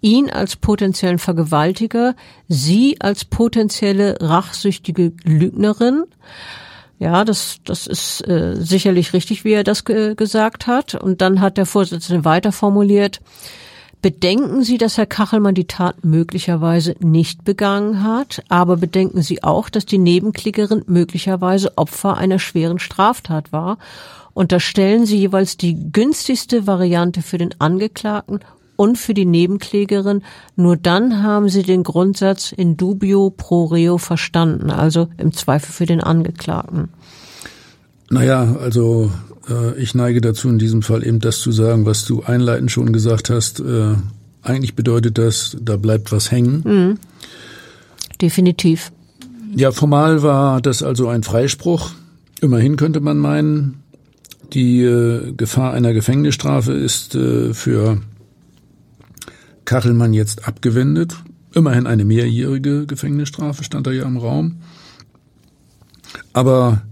ihn als potenziellen Vergewaltiger, sie als potenzielle rachsüchtige Lügnerin. Ja, das, das ist äh, sicherlich richtig, wie er das ge gesagt hat. Und dann hat der Vorsitzende weiter formuliert, bedenken Sie, dass Herr Kachelmann die Tat möglicherweise nicht begangen hat, aber bedenken Sie auch, dass die Nebenklägerin möglicherweise Opfer einer schweren Straftat war. Unterstellen Sie jeweils die günstigste Variante für den Angeklagten und für die Nebenklägerin. Nur dann haben sie den Grundsatz in dubio pro reo verstanden, also im Zweifel für den Angeklagten. Naja, also äh, ich neige dazu, in diesem Fall eben das zu sagen, was du einleitend schon gesagt hast. Äh, eigentlich bedeutet das, da bleibt was hängen. Mhm. Definitiv. Ja, formal war das also ein Freispruch. Immerhin könnte man meinen, die äh, Gefahr einer Gefängnisstrafe ist äh, für Kachelmann jetzt abgewendet. Immerhin eine mehrjährige Gefängnisstrafe stand da ja im Raum. Aber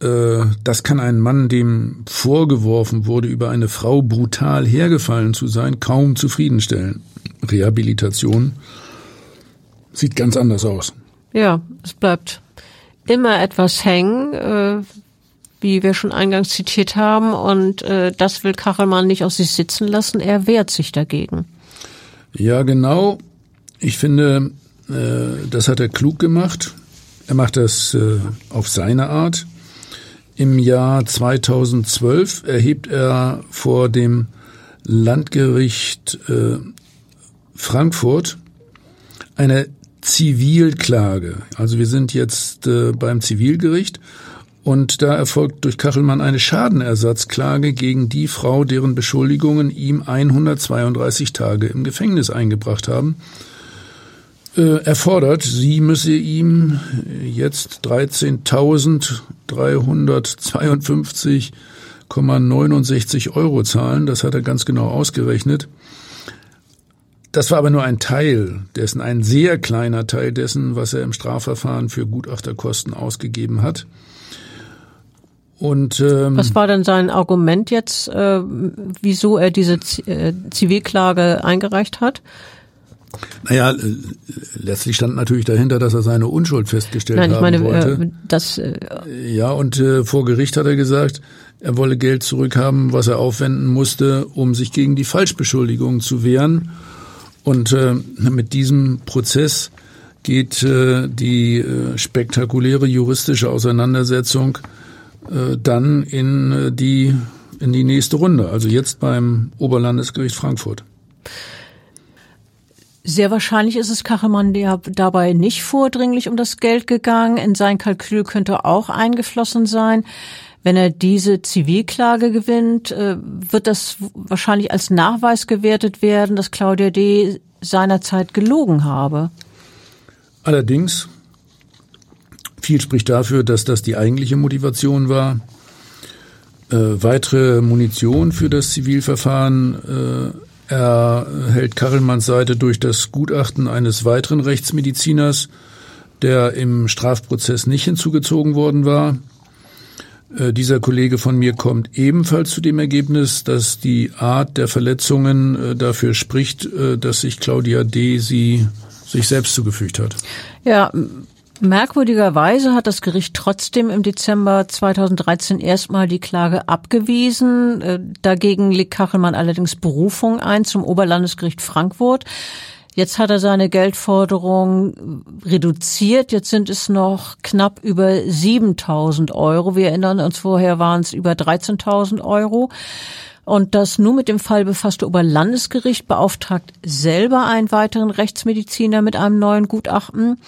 äh, das kann ein Mann, dem vorgeworfen wurde, über eine Frau brutal hergefallen zu sein, kaum zufriedenstellen. Rehabilitation sieht ganz anders aus. Ja, es bleibt immer etwas hängen, äh, wie wir schon eingangs zitiert haben, und äh, das will Kachelmann nicht aus sich sitzen lassen. Er wehrt sich dagegen. Ja, genau. Ich finde, äh, das hat er klug gemacht. Er macht das äh, auf seine Art. Im Jahr 2012 erhebt er vor dem Landgericht äh, Frankfurt eine Zivilklage. Also wir sind jetzt äh, beim Zivilgericht und da erfolgt durch Kachelmann eine Schadenersatzklage gegen die Frau, deren Beschuldigungen ihm 132 Tage im Gefängnis eingebracht haben. Äh, er fordert, sie müsse ihm jetzt 13.352,69 Euro zahlen. Das hat er ganz genau ausgerechnet. das war aber nur ein Teil dessen, ein sehr kleiner Teil dessen, was er im Strafverfahren für Gutachterkosten ausgegeben hat. Und ähm, was war denn sein Argument jetzt, äh, wieso er diese Z äh, Zivilklage eingereicht hat? Naja, letztlich stand natürlich dahinter, dass er seine Unschuld festgestellt Nein, ich meine, wollte. Äh, das, äh, ja, und äh, vor Gericht hat er gesagt, er wolle Geld zurückhaben, was er aufwenden musste, um sich gegen die Falschbeschuldigung zu wehren. Und äh, mit diesem Prozess geht äh, die äh, spektakuläre juristische Auseinandersetzung äh, dann in äh, die in die nächste Runde, also jetzt beim Oberlandesgericht Frankfurt. Sehr wahrscheinlich ist es Kachelmann ja dabei nicht vordringlich um das Geld gegangen. In sein Kalkül könnte auch eingeflossen sein. Wenn er diese Zivilklage gewinnt, äh, wird das wahrscheinlich als Nachweis gewertet werden, dass Claudia D. seinerzeit gelogen habe. Allerdings, viel spricht dafür, dass das die eigentliche Motivation war. Äh, weitere Munition für das Zivilverfahren äh, erhält Karelmanns Seite durch das Gutachten eines weiteren Rechtsmediziners, der im Strafprozess nicht hinzugezogen worden war. Äh, dieser Kollege von mir kommt ebenfalls zu dem Ergebnis, dass die Art der Verletzungen äh, dafür spricht, äh, dass sich Claudia D. sie sich selbst zugefügt hat. Ja, merkwürdigerweise hat das Gericht trotzdem im Dezember 2013 erstmal die Klage abgewiesen. Dagegen legt Kachelmann allerdings Berufung ein zum Oberlandesgericht Frankfurt. Jetzt hat er seine Geldforderung reduziert. Jetzt sind es noch knapp über 7000 Euro. Wir erinnern uns, vorher waren es über 13.000 Euro. Und das nur mit dem Fall befasste Oberlandesgericht beauftragt selber einen weiteren Rechtsmediziner mit einem neuen Gutachten.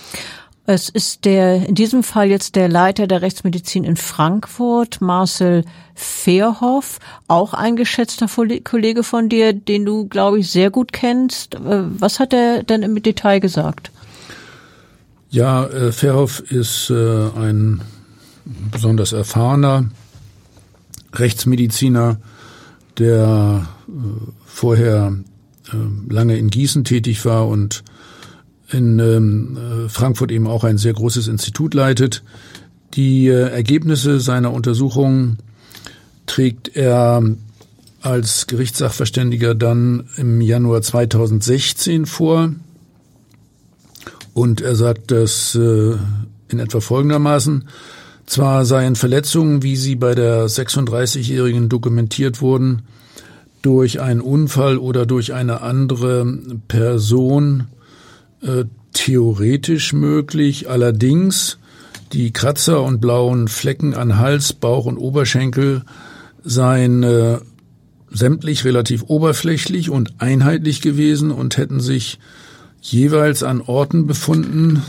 Es ist der, in diesem Fall jetzt der Leiter der Rechtsmedizin in Frankfurt, Marcel Fairhoff, auch ein geschätzter Kollege von dir, den du, glaube ich, sehr gut kennst. Äh, was hat er denn im Detail gesagt? Ja, äh, Fairhoff ist äh, ein besonders erfahrener Rechtsmediziner, der äh, vorher lange in Gießen tätig war und in ähm, äh, Frankfurt eben auch ein sehr großes Institut leitet. Die äh, Ergebnisse seiner Untersuchung trägt er als Gerichtssachverständiger dann im Januar 2016 vor. Und er sagt das äh, in etwa folgendermaßen. Zwar seien Verletzungen, wie sie bei der 36-Jährigen dokumentiert wurden, durch einen Unfall oder durch eine andere Person äh, theoretisch möglich. Allerdings die Kratzer und blauen Flecken an Hals, Bauch und Oberschenkel seien äh, sämtlich relativ oberflächlich und einheitlich gewesen und hätten sich jeweils an Orten befunden,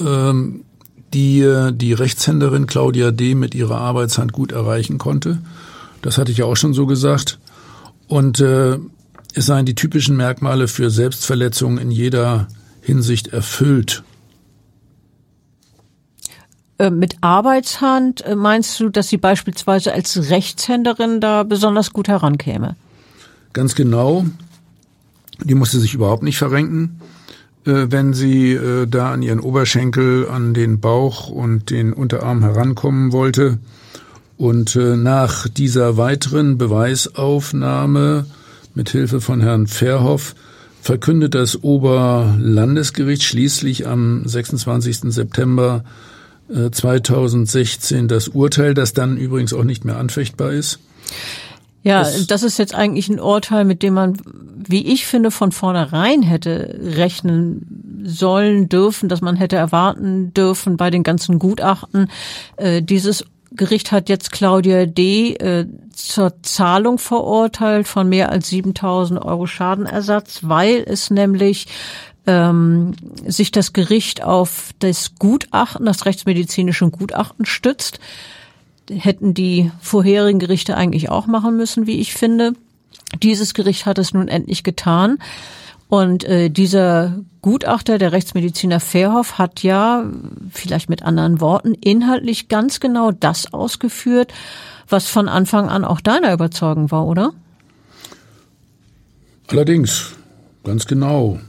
ähm, die äh, die Rechtshänderin Claudia D. mit ihrer Arbeitshand gut erreichen konnte. Das hatte ich ja auch schon so gesagt. Und äh, es seien die typischen Merkmale für Selbstverletzungen in jeder Hinsicht erfüllt. Äh, mit Arbeitshand äh, meinst du, dass sie beispielsweise als Rechtshänderin da besonders gut herankäme? Ganz genau. Die musste sich überhaupt nicht verrenken, äh, wenn sie da an ihren Oberschenkel, an den Bauch und den Unterarm herankommen wollte. Und nach dieser weiteren Beweisaufnahme mit Hilfe von Herrn Verhoff verkündet das Oberlandesgericht schließlich am 26. September 2016 äh, das Urteil, das dann übrigens auch nicht mehr anfechtbar ist. Ja, das, das, ist jetzt eigentlich ein Urteil, mit dem man, wie ich finde, von vornherein hätte rechnen sollen dürfen, dass man hätte erwarten dürfen bei den ganzen Gutachten. Äh, dieses Gericht hat jetzt Claudia D. Äh, zur Zahlung verurteilt von mehr als 7000 Euro Schadenersatz, weil es nämlich ähm, sich das Gericht auf das Gutachten, das rechtsmedizinische Gutachten stützt. Hätten die vorherigen Gerichte eigentlich auch machen müssen, wie ich finde. Dieses Gericht hat es nun endlich getan. Und äh, dieser Gutachter, der Rechtsmediziner Fairhoff, hat ja, vielleicht mit anderen Worten, inhaltlich ganz genau das ausgeführt, was von Anfang an auch deiner Überzeugung war, oder? Allerdings. ganz genau.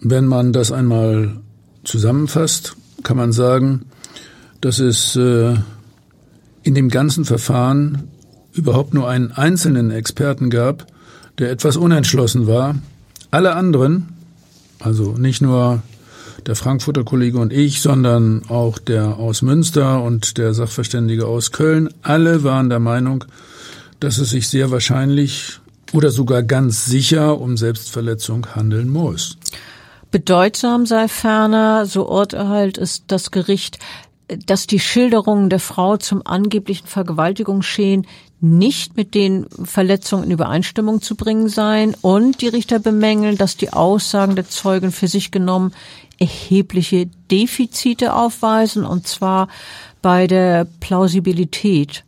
Wenn man das einmal zusammenfasst, kann man sagen, dass es äh, in dem ganzen Verfahren überhaupt nur einen einzelnen Experten gab, der etwas unentschlossen war. Alle anderen, also nicht nur der Frankfurter Kollege und ich, sondern auch der aus Münster und der Sachverständige aus Köln, alle waren der Meinung, dass es sich sehr wahrscheinlich oder sogar ganz sicher um Selbstverletzung handeln muss. Bedeutsam sei ferner, so urteilt es das Gericht, dass die Schilderungen der Frau zum angeblichen Vergewaltigungsgeschehen nicht mit den Verletzungen in Übereinstimmung zu bringen seien und die Richter bemängeln, dass die Aussagen der Zeugen für sich genommen erhebliche Defizite aufweisen und zwar bei der Plausibilität.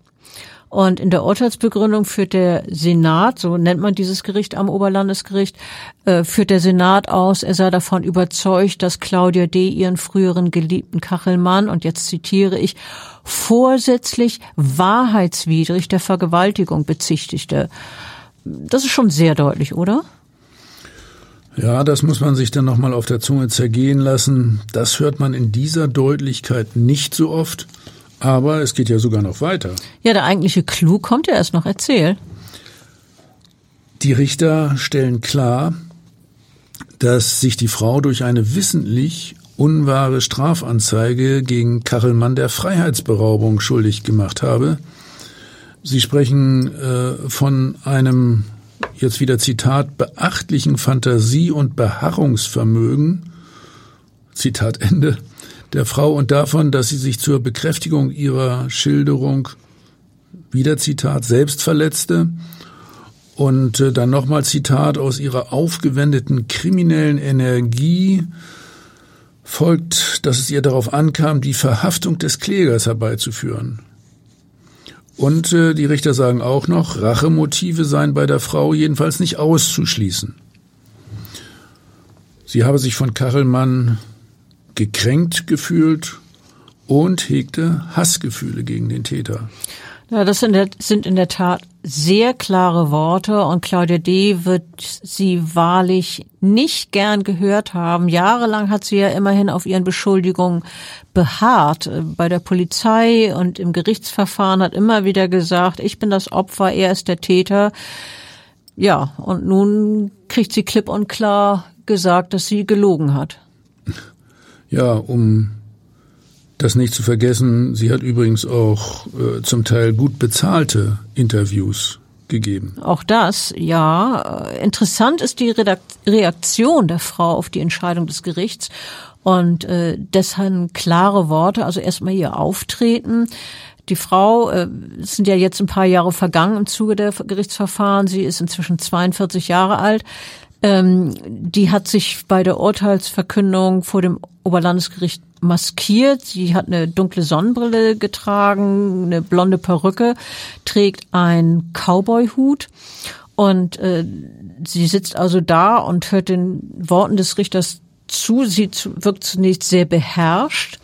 Und in der Urteilsbegründung führt der Senat, so nennt man dieses Gericht am Oberlandesgericht, äh, führt der Senat aus, er sei davon überzeugt, dass Claudia D. ihren früheren geliebten Kachelmann, und jetzt zitiere ich, vorsätzlich wahrheitswidrig der Vergewaltigung bezichtigte. Das ist schon sehr deutlich, oder? Ja, das muss man sich dann nochmal auf der Zunge zergehen lassen. Das hört man in dieser Deutlichkeit nicht so oft. Aber es geht ja sogar noch weiter. Ja, der eigentliche Clou kommt ja erst noch. Erzähl. Die Richter stellen klar, dass sich die Frau durch eine wissentlich unwahre Strafanzeige gegen Kachelmann der Freiheitsberaubung schuldig gemacht habe. Sie sprechen äh, von einem, jetzt wieder Zitat, beachtlichen Fantasie- und Beharrungsvermögen, Zitat Ende, der Frau und davon, dass sie sich zur Bekräftigung ihrer Schilderung, wieder Zitat, selbst verletzte und äh, dann nochmal Zitat aus ihrer aufgewendeten kriminellen Energie folgt, dass es ihr darauf ankam, die Verhaftung des Klägers herbeizuführen. Und äh, die Richter sagen auch noch, Rachemotive seien bei der Frau jedenfalls nicht auszuschließen. Sie habe sich von Kachelmann gekränkt gefühlt und hegte Hassgefühle gegen den Täter. Ja, das sind, sind in der Tat sehr klare Worte und Claudia D. wird sie wahrlich nicht gern gehört haben. Jahrelang hat sie ja immerhin auf ihren Beschuldigungen beharrt. Bei der Polizei und im Gerichtsverfahren hat immer wieder gesagt, ich bin das Opfer, er ist der Täter. Ja, und nun kriegt sie klipp und klar gesagt, dass sie gelogen hat. Ja, um das nicht zu vergessen, sie hat übrigens auch äh, zum Teil gut bezahlte Interviews gegeben. Auch das, ja. Interessant ist die Redakt Reaktion der Frau auf die Entscheidung des Gerichts und äh, deshalb klare Worte, also erstmal ihr Auftreten. Die Frau, äh, sind ja jetzt ein paar Jahre vergangen im Zuge der Gerichtsverfahren, sie ist inzwischen 42 Jahre alt. Ähm, die hat sich bei der Urteilsverkündung vor dem Oberlandesgericht maskiert. Sie hat eine dunkle Sonnenbrille getragen, eine blonde Perücke, trägt einen Cowboy-Hut und äh, sie sitzt also da und hört den Worten des Richters zu. Sie wirkt zunächst sehr beherrscht,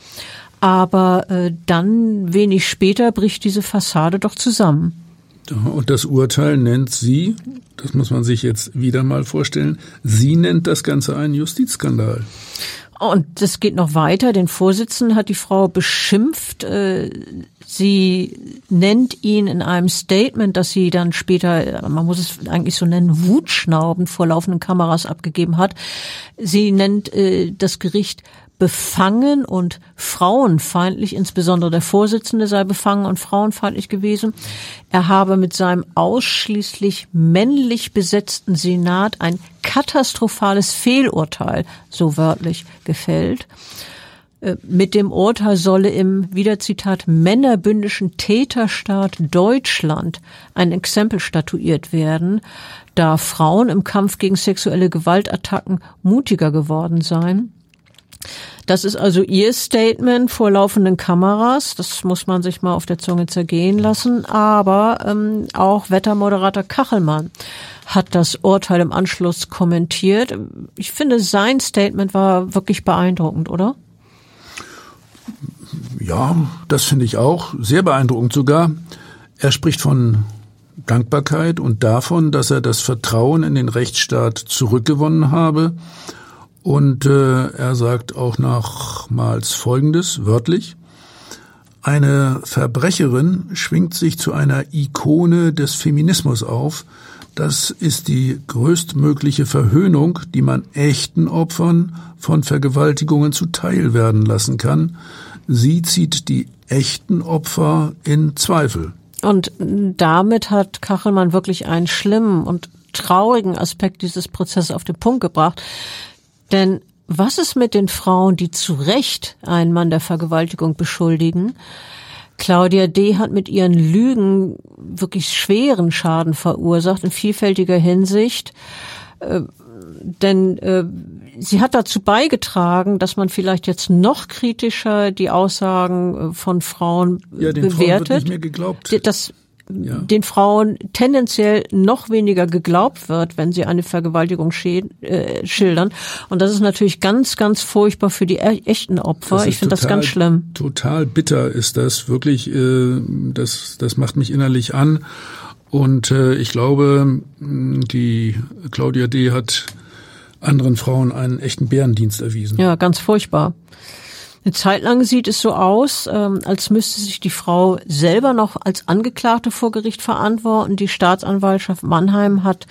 aber äh, dann wenig später bricht diese Fassade doch zusammen. Und das Urteil nennt sie, das muss man sich jetzt wieder mal vorstellen, sie nennt das Ganze einen Justizskandal. Und das geht noch weiter. Den Vorsitzenden hat die Frau beschimpft. Äh, sie nennt ihn in einem Statement, das sie dann später, man muss es eigentlich so nennen, Wutschnauben vor laufenden Kameras abgegeben hat. Sie nennt äh, das Gericht befangen und frauenfeindlich, insbesondere der Vorsitzende sei befangen und frauenfeindlich gewesen. Er habe mit seinem ausschließlich männlich besetzten Senat ein katastrophales Fehlurteil, so wörtlich, gefällt. Äh, mit dem Urteil solle im, wieder Zitat, männerbündischen Täterstaat Deutschland ein Exempel statuiert werden, da Frauen im Kampf gegen sexuelle Gewaltattacken mutiger geworden seien. Das ist also Ihr Statement vor laufenden Kameras. Das muss man sich mal auf der Zunge zergehen lassen. Aber ähm, auch Wettermoderator Kachelmann hat das Urteil im Anschluss kommentiert. Ich finde, sein Statement war wirklich beeindruckend, oder? Ja, das finde ich auch. Sehr beeindruckend sogar. Er spricht von Dankbarkeit und davon, dass er das Vertrauen in den Rechtsstaat zurückgewonnen habe. Und äh, er sagt auch nochmals Folgendes, wörtlich. Eine Verbrecherin schwingt sich zu einer Ikone des Feminismus auf. Das ist die größtmögliche Verhöhnung, die man echten Opfern von Vergewaltigungen zuteil werden lassen kann. Sie zieht die echten Opfer in Zweifel. Und damit hat Kachelmann wirklich einen schlimmen und traurigen Aspekt dieses Prozesses auf den Punkt gebracht. Denn was ist mit den Frauen, die zu Recht einen Mann der Vergewaltigung beschuldigen? Claudia D. hat mit ihren Lügen wirklich schweren Schaden verursacht in vielfältiger Hinsicht. Äh, denn äh, sie hat dazu beigetragen, dass man vielleicht jetzt noch kritischer die Aussagen äh, von Frauen ja, den bewertet. Frauen wird nicht mehr geglaubt. Das ja. den Frauen tendenziell noch weniger geglaubt wird, wenn sie eine Vergewaltigung äh, schildern. Und das ist natürlich ganz, ganz furchtbar für die e echten Opfer. Ich finde das ganz schlimm. Total bitter ist das wirklich. Äh, das, das macht mich innerlich an. Und äh, ich glaube, die Claudia D. hat anderen Frauen einen echten Bärendienst erwiesen. Ja, ganz furchtbar. Eine Zeit lang sieht es so aus, ähm, als müsste sich die Frau selber noch als Angeklagte vor Gericht verantworten. Die Staatsanwaltschaft Mannheim hat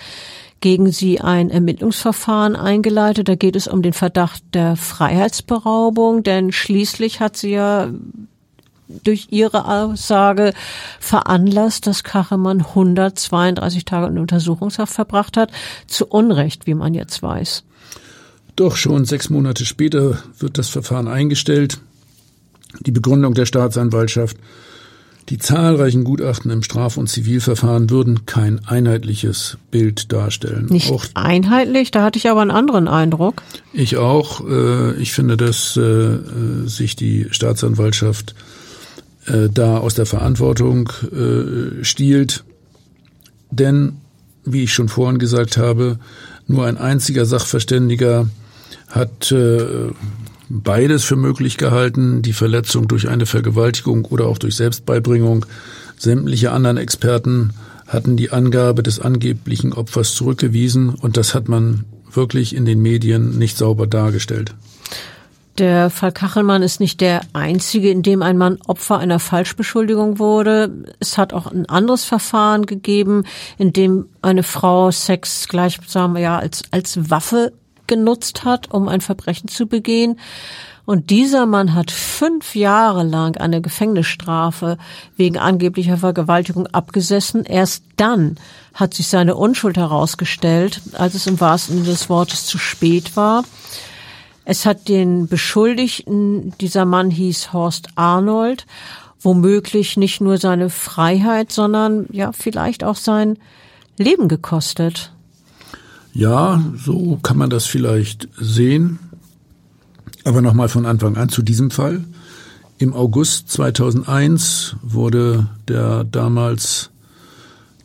gegen sie ein Ermittlungsverfahren eingeleitet. Da geht es um den Verdacht der Freiheitsberaubung, denn schließlich hat sie ja durch ihre Aussage veranlasst, dass Kachemann 132 Tage in Untersuchungshaft verbracht hat. Zu Unrecht, wie man jetzt weiß. Doch schon sechs Monate später wird das Verfahren eingestellt. Die Begründung der Staatsanwaltschaft, die zahlreichen Gutachten im Straf- und Zivilverfahren würden kein einheitliches Bild darstellen. Nicht auch, einheitlich, da hatte ich aber einen anderen Eindruck. Ich auch. Äh, ich finde, dass äh, sich die Staatsanwaltschaft äh, da aus der Verantwortung stiehlt. Denn, wie ich schon vorhin gesagt habe, nur ein einziger Sachverständiger hat äh, beides für möglich gehalten, die Verletzung durch eine Vergewaltigung oder auch durch Selbstbeibringung. Sämtliche anderen Experten hatten die Angabe des angeblichen Opfers zurückgewiesen und das hat man wirklich in den Medien nicht sauber dargestellt. Der Fall Kachelmann ist nicht der einzige, in dem ein Mann Opfer einer Falschbeschuldigung wurde. Es hat auch ein anderes Verfahren gegeben, in dem eine Frau Sex gleichsam ja als, als Waffe genutzt hat, um ein Verbrechen zu begehen. Und dieser Mann hat fünf Jahre lang eine Gefängnisstrafe wegen angeblicher Vergewaltigung abgesessen. Erst dann hat sich seine Unschuld herausgestellt, als es im wahrsten Sinne des Wortes zu spät war. Es hat den Beschuldigten, dieser Mann hieß Horst Arnold, womöglich nicht nur seine Freiheit, sondern ja vielleicht auch sein Leben gekostet. Ja, so kann man das vielleicht sehen. Aber nochmal von Anfang an zu diesem Fall. Im August 2001 wurde der damals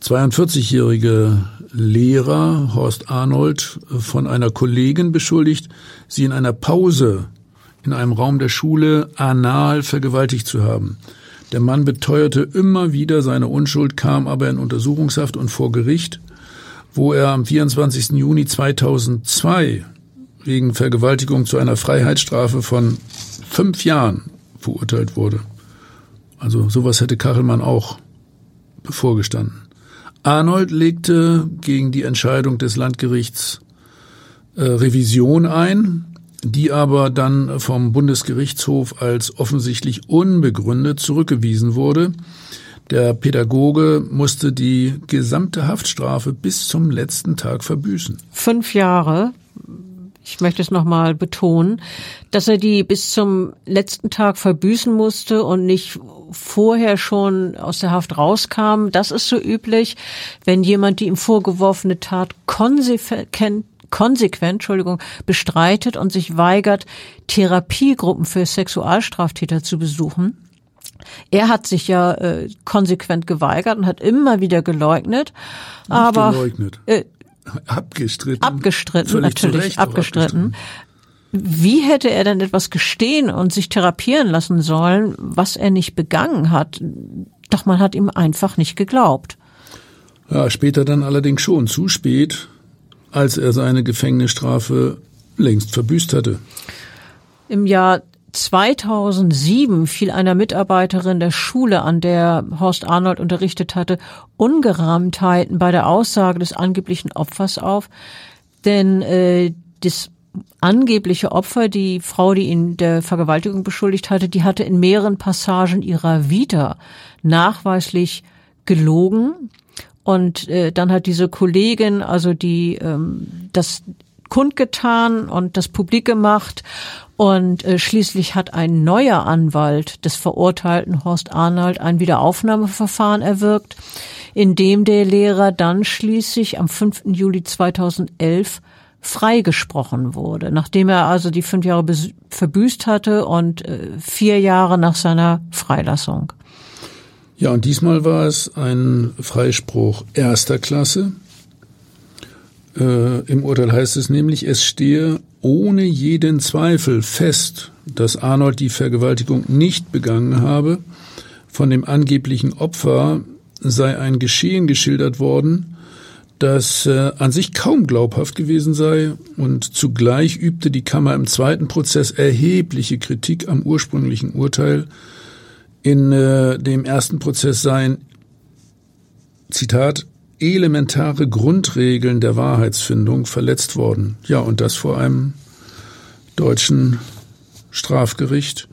42-jährige Lehrer Horst Arnold von einer Kollegin beschuldigt, sie in einer Pause in einem Raum der Schule anal vergewaltigt zu haben. Der Mann beteuerte immer wieder seine Unschuld, kam aber in Untersuchungshaft und vor Gericht wo er am 24. Juni 2002 wegen Vergewaltigung zu einer Freiheitsstrafe von fünf Jahren verurteilt wurde. Also sowas hätte Kachelmann auch bevorgestanden. Arnold legte gegen die Entscheidung des Landgerichts äh, Revision ein, die aber dann vom Bundesgerichtshof als offensichtlich unbegründet zurückgewiesen wurde. Der Pädagoge musste die gesamte Haftstrafe bis zum letzten Tag verbüßen. Fünf Jahre. Ich möchte es nochmal betonen, dass er die bis zum letzten Tag verbüßen musste und nicht vorher schon aus der Haft rauskam. Das ist so üblich, wenn jemand die ihm vorgeworfene Tat konsequent konsequent, Entschuldigung, bestreitet und sich weigert, Therapiegruppen für Sexualstraftäter zu besuchen. Er hat sich ja äh, konsequent geweigert und hat immer wieder geleugnet. Nicht aber geleugnet. Äh, abgestritten. Abgestritten, natürlich abgestritten. abgestritten. Wie hätte er denn etwas gestehen und sich therapieren lassen sollen, was er nicht begangen hat? Doch man hat ihm einfach nicht geglaubt. Ja, später dann allerdings schon zu spät, als er seine Gefängnisstrafe längst verbüßt hatte. Im Jahr 2007 fiel einer Mitarbeiterin der Schule, an der Horst Arnold unterrichtet hatte, Ungereimtheiten bei der Aussage des angeblichen Opfers auf. Denn äh, das angebliche Opfer, die Frau, die ihn der Vergewaltigung beschuldigt hatte, die hatte in mehreren Passagen ihrer Vita nachweislich gelogen. Und äh, dann hat diese Kollegin, also die ähm, das kundgetan und das publik gemacht. Und äh, schließlich hat ein neuer Anwalt des verurteilten Horst Arnold ein Wiederaufnahmeverfahren erwirkt, in dem der Lehrer dann schließlich am 5. Juli 2011 freigesprochen wurde, nachdem er also die fünf Jahre verbüßt hatte und äh, vier Jahre nach seiner Freilassung. Ja, und diesmal war es ein Freispruch erster Klasse. Äh, Im Urteil heißt es nämlich, es stehe ohne jeden Zweifel fest, dass Arnold die Vergewaltigung nicht begangen habe. Von dem angeblichen Opfer sei ein Geschehen geschildert worden, das äh, an sich kaum glaubhaft gewesen sei und zugleich übte die Kammer im zweiten Prozess erhebliche Kritik am ursprünglichen Urteil. In äh, dem ersten Prozess seien, Zitat, elementare Grundregeln der Wahrheitsfindung verletzt worden. Ja, und das vor einem deutschen Strafgericht,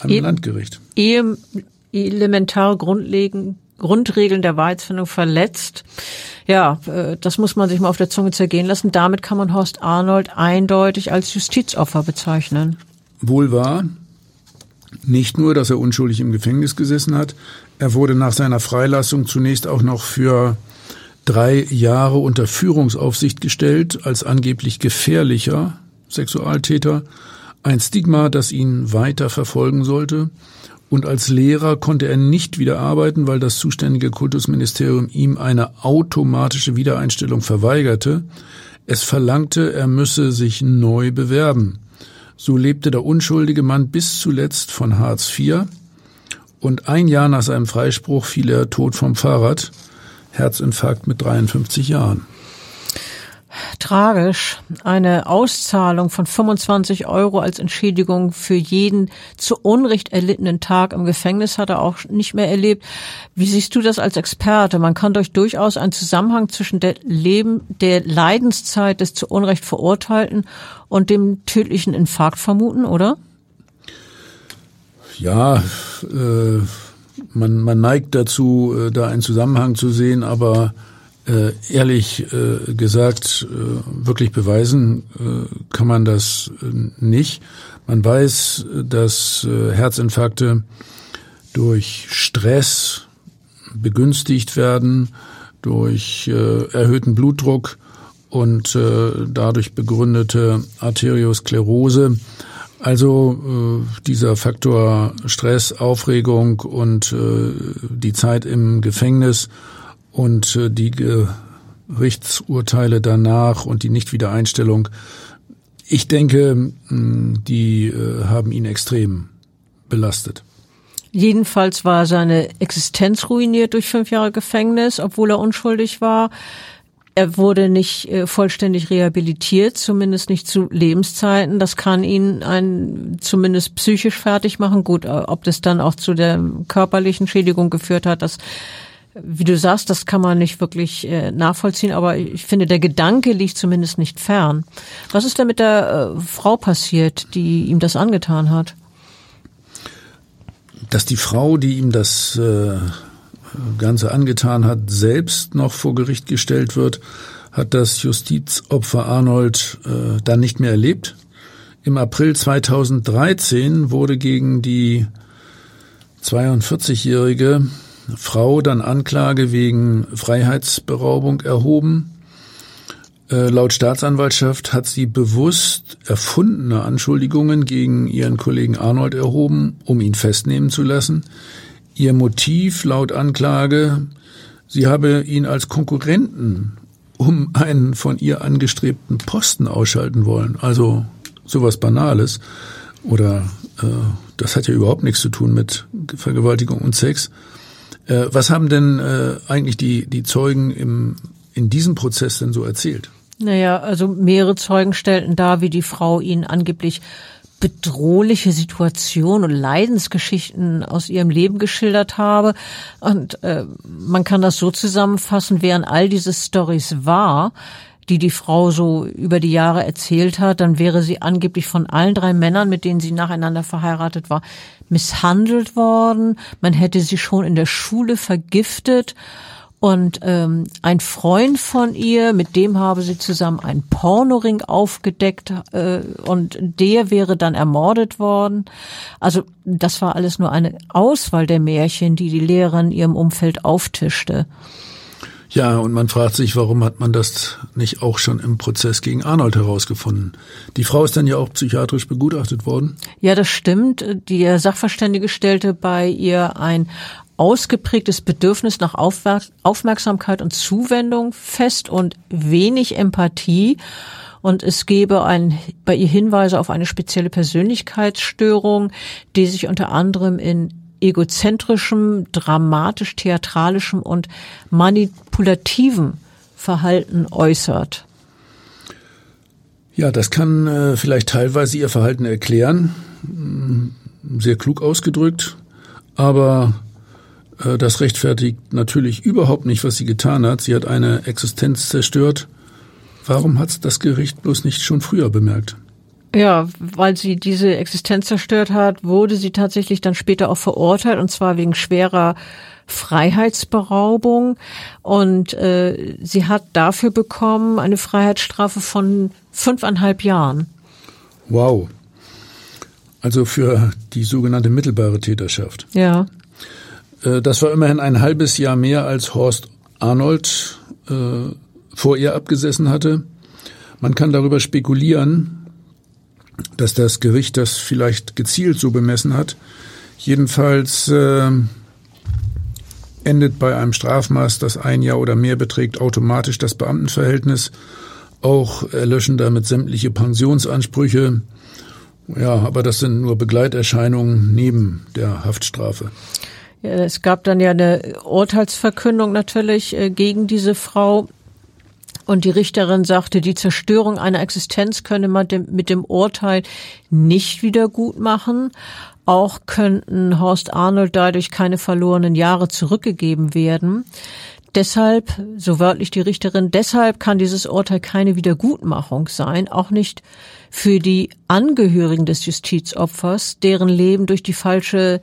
einem e Landgericht. E elementare Grundregeln Grundregeln der Wahrheitsfindung verletzt. Ja, äh, das muss man sich mal auf der Zunge zergehen lassen. Damit kann man Horst Arnold eindeutig als Justizopfer bezeichnen. Wohl wahr. Nicht nur, dass er unschuldig im Gefängnis gesessen hat, er wurde nach seiner Freilassung zunächst auch noch für drei Jahre unter Führungsaufsicht gestellt als angeblich gefährlicher Sexualtäter. Ein Stigma, das ihn weiter verfolgen sollte. Und als Lehrer konnte er nicht wieder arbeiten, weil das zuständige Kultusministerium ihm eine automatische Wiedereinstellung verweigerte. Es verlangte, er müsse sich neu bewerben. So lebte der unschuldige Mann bis zuletzt von Hartz IV und ein Jahr nach seinem Freispruch fiel er tot vom Fahrrad, Herzinfarkt mit 53 Jahren tragisch. Eine Auszahlung von 25 Euro als Entschädigung für jeden zu Unrecht erlittenen Tag im Gefängnis hat er auch nicht mehr erlebt. Wie siehst du das als Experte? Man kann doch durchaus einen Zusammenhang zwischen der Leben, der Leidenszeit des zu Unrecht Verurteilten und dem tödlichen Infarkt vermuten, oder? Ja, äh, man, man neigt dazu, äh, da einen Zusammenhang zu sehen, aber äh, ehrlich äh, gesagt, äh, wirklich beweisen äh, kann man das äh, nicht. Man weiß, dass äh, Herzinfarkte durch Stress begünstigt werden, durch erhöhten Blutdruck und dadurch begründete Arteriosklerose. Also äh, dieser Faktor Stress, Aufregung und äh, die Zeit im Gefängnis und äh, die Gerichtsurteile danach und die Nichtwiedereinstellung, ich denke, die äh, haben ihn extrem belastet. Jedenfalls war seine Existenz ruiniert durch fünf Jahre Gefängnis, obwohl er unschuldig war. Er wurde nicht äh, vollständig rehabilitiert, zumindest nicht zu Lebenszeiten. Das kann ihn ein, zumindest psychisch fertig machen. Gut, ob das dann auch zu der körperlichen Schädigung geführt hat, das wie du sagst, das kann man nicht wirklich äh, nachvollziehen, aber ich finde, der Gedanke liegt zumindest nicht fern. Was ist denn mit der äh, Frau passiert, die ihm das angetan hat? Dass die Frau, die ihm das äh, Ganze angetan hat, selbst noch vor Gericht gestellt wird, hat das Justizopfer Arnold dann nicht mehr erlebt. Im April 2013 wurde gegen die 42-jährige Frau dann Anklage wegen Freiheitsberaubung erhoben. Äh, laut Staatsanwaltschaft hat sie bewusst erfundene Anschuldigungen gegen ihren Kollegen Arnold erhoben, um ihn festnehmen zu lassen. Ihr Motiv laut Anklage, sie habe ihn als Konkurrenten um einen von ihr angestrebten Posten ausschalten wollen. Also sowas Banales. Oder äh, das hat ja überhaupt nichts zu tun mit Vergewaltigung und Sex. Äh, was haben denn äh, eigentlich die, die Zeugen im, in diesem Prozess denn so erzählt? Naja, also mehrere Zeugen stellten dar, wie die Frau ihnen angeblich bedrohliche Situationen und Leidensgeschichten aus ihrem Leben geschildert habe. Und äh, man kann das so zusammenfassen, während all diese Stories war, die die Frau so über die Jahre erzählt hat, dann wäre sie angeblich von allen drei Männern, mit denen sie nacheinander verheiratet war, misshandelt worden. Man hätte sie schon in der Schule vergiftet. Und ähm, ein Freund von ihr, mit dem habe sie zusammen einen Pornoring aufgedeckt äh, und der wäre dann ermordet worden. Also das war alles nur eine Auswahl der Märchen, die die Lehrerin in ihrem Umfeld auftischte. Ja, und man fragt sich, warum hat man das nicht auch schon im Prozess gegen Arnold herausgefunden? Die Frau ist dann ja auch psychiatrisch begutachtet worden. Ja, das stimmt. Die Sachverständige stellte bei ihr ein ausgeprägtes Bedürfnis nach Aufmerksamkeit und Zuwendung fest und wenig Empathie. Und es gebe ein, bei ihr Hinweise auf eine spezielle Persönlichkeitsstörung, die sich unter anderem in egozentrischem, dramatisch-theatralischem und manipulativem Verhalten äußert. Ja, das kann äh, vielleicht teilweise ihr Verhalten erklären, hm, sehr klug ausgedrückt, aber äh, das rechtfertigt natürlich überhaupt nicht, was sie getan hat. Sie hat eine Existenz zerstört. Warum hat das Gericht bloß nicht schon früher bemerkt? Ja, weil sie diese Existenz zerstört hat, wurde sie tatsächlich dann später auch verurteilt und zwar wegen schwerer Freiheitsberaubung und äh, sie hat dafür bekommen eine Freiheitsstrafe von fünfeinhalb Jahren. Wow. Also für die sogenannte mittelbare Täterschaft. Ja. Äh, das war immerhin ein halbes Jahr mehr als Horst Arnold äh, vor ihr abgesessen hatte. Man kann darüber spekulieren, dass das Gericht das vielleicht gezielt so bemessen hat. Jedenfalls äh, endet bei einem Strafmaß, das ein Jahr oder mehr beträgt, automatisch das Beamtenverhältnis. Auch erlöschen damit sämtliche Pensionsansprüche. Ja, aber das sind nur Begleiterscheinungen neben der Haftstrafe. Ja, es gab dann ja eine Urteilsverkündung natürlich äh, gegen diese Frau. Und die Richterin sagte, die Zerstörung einer Existenz könne man dem, mit dem Urteil nicht wieder gut machen. Auch könnten Horst Arnold dadurch keine verlorenen Jahre zurückgegeben werden. Deshalb, so wörtlich die Richterin, deshalb kann dieses Urteil keine Wiedergutmachung sein, auch nicht für die Angehörigen des Justizopfers, deren Leben durch die falsche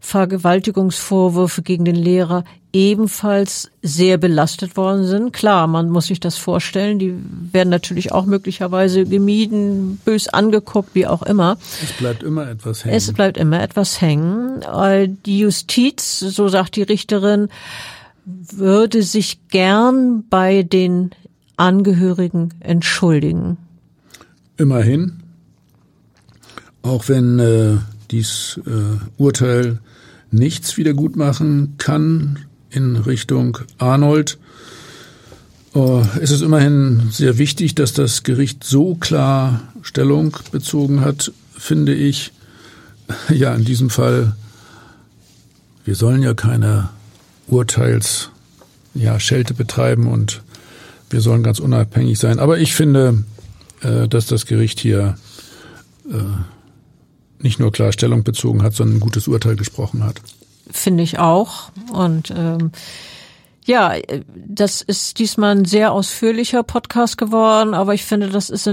Vergewaltigungsvorwürfe gegen den Lehrer ebenfalls sehr belastet worden sind. Klar, man muss sich das vorstellen. Die werden natürlich auch möglicherweise gemieden, bös angeguckt, wie auch immer. Es bleibt immer etwas hängen. Es bleibt immer etwas hängen. Die Justiz, so sagt die Richterin, würde sich gern bei den Angehörigen entschuldigen. Immerhin. Auch wenn äh, dies äh, Urteil nichts wiedergutmachen kann in Richtung Arnold. Äh, es ist immerhin sehr wichtig, dass das Gericht so klar Stellung bezogen hat, finde ich. Ja, in diesem Fall, wir sollen ja keine Urteils, ja, Schelte betreiben und wir sollen ganz unabhängig sein. Aber ich finde, äh, dass das Gericht hier äh, nicht nur klar Stellung bezogen hat, sondern ein gutes Urteil gesprochen hat. Finde ich auch. Und ähm, ja, das ist diesmal ein sehr ausführlicher Podcast geworden, aber ich finde, das ist,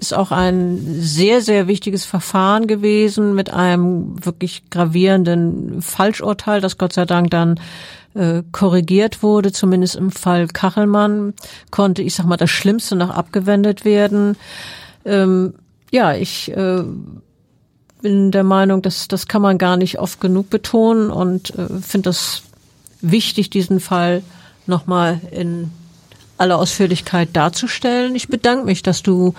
ist auch ein sehr, sehr wichtiges Verfahren gewesen mit einem wirklich gravierenden Falschurteil, das Gott sei Dank dann äh, korrigiert wurde, zumindest im Fall Kachelmann konnte, ich sag mal, das Schlimmste noch abgewendet werden. Ähm, ja, ich äh, bin der Meinung, dass das kann man gar nicht oft genug betonen und äh, finde das wichtig, diesen Fall nochmal in aller Ausführlichkeit darzustellen. Ich bedanke mich, dass du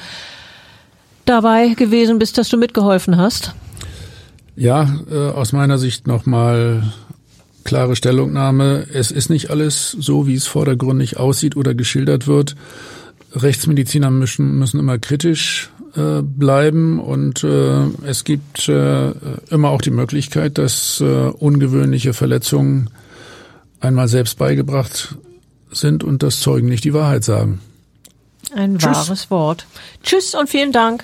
dabei gewesen bist, dass du mitgeholfen hast. Ja, äh, aus meiner Sicht nochmal klare Stellungnahme. Es ist nicht alles so, wie es vordergründig aussieht oder geschildert wird. Rechtsmediziner müssen, müssen immer kritisch äh, bleiben und äh, es gibt äh, immer auch die Möglichkeit, dass äh, ungewöhnliche Verletzungen einmal selbst beigebracht sind und das Zeugen nicht die Wahrheit sagen. Ein Tschüss. wahres Wort. Tschüss und vielen Dank.